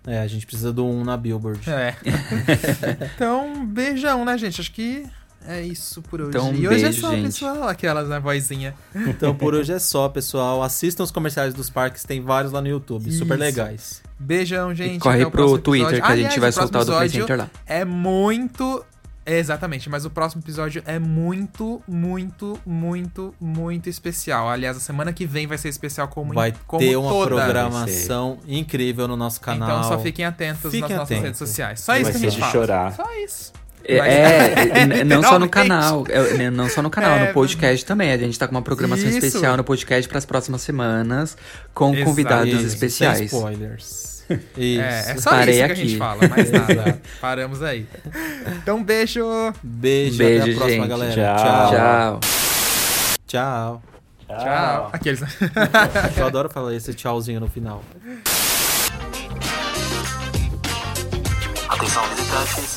É, a gente precisa do um na Billboard. É. <laughs> então, beijão, né, gente? Acho que É isso por hoje. Então, um e hoje beijo, é só, gente. pessoal, aquelas na vozinha. Então por hoje é só, pessoal. Assistam os comerciais dos parques, tem vários lá no YouTube, super Isso. legais. Beijão, gente. E corre pro Twitter, episódio. que a gente Aliás, vai soltar o do Play Center lá. É muito. Exatamente, mas o próximo episódio é muito, muito, muito, muito especial. Aliás, a semana que vem vai ser especial como, Vai como ter uma toda. programação incrível no nosso canal. Então só fiquem atentos Fiquem nas nossas atentos. redes sociais. Só Vai isso que a gente de fala. chorar. Só isso. É, é, <laughs> não só no canal, é, né, não só no canal, É, no podcast também. A gente tá com uma programação Isso. especial no podcast para as próximas semanas, com Exato. convidados Isso, especiais. Sem spoilers. Isso. <laughs> É, é só Parei isso que a aqui. gente fala, mais nada. <laughs> Paramos aí. Então, beijo. Beijo, Beijo, até a próxima, gente. galera. Tchau. Tchau. Tchau. Tchau. Aqueles. Eu adoro falar esse tchauzinho no final. Atenção visitantes,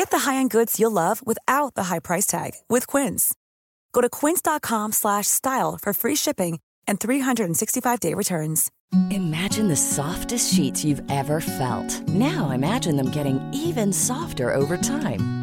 Get the high-end goods you'll love without the high price tag with Quince. Go to quince.com slash style for free shipping and 365-day returns. Imagine the softest sheets you've ever felt. Now imagine them getting even softer over time.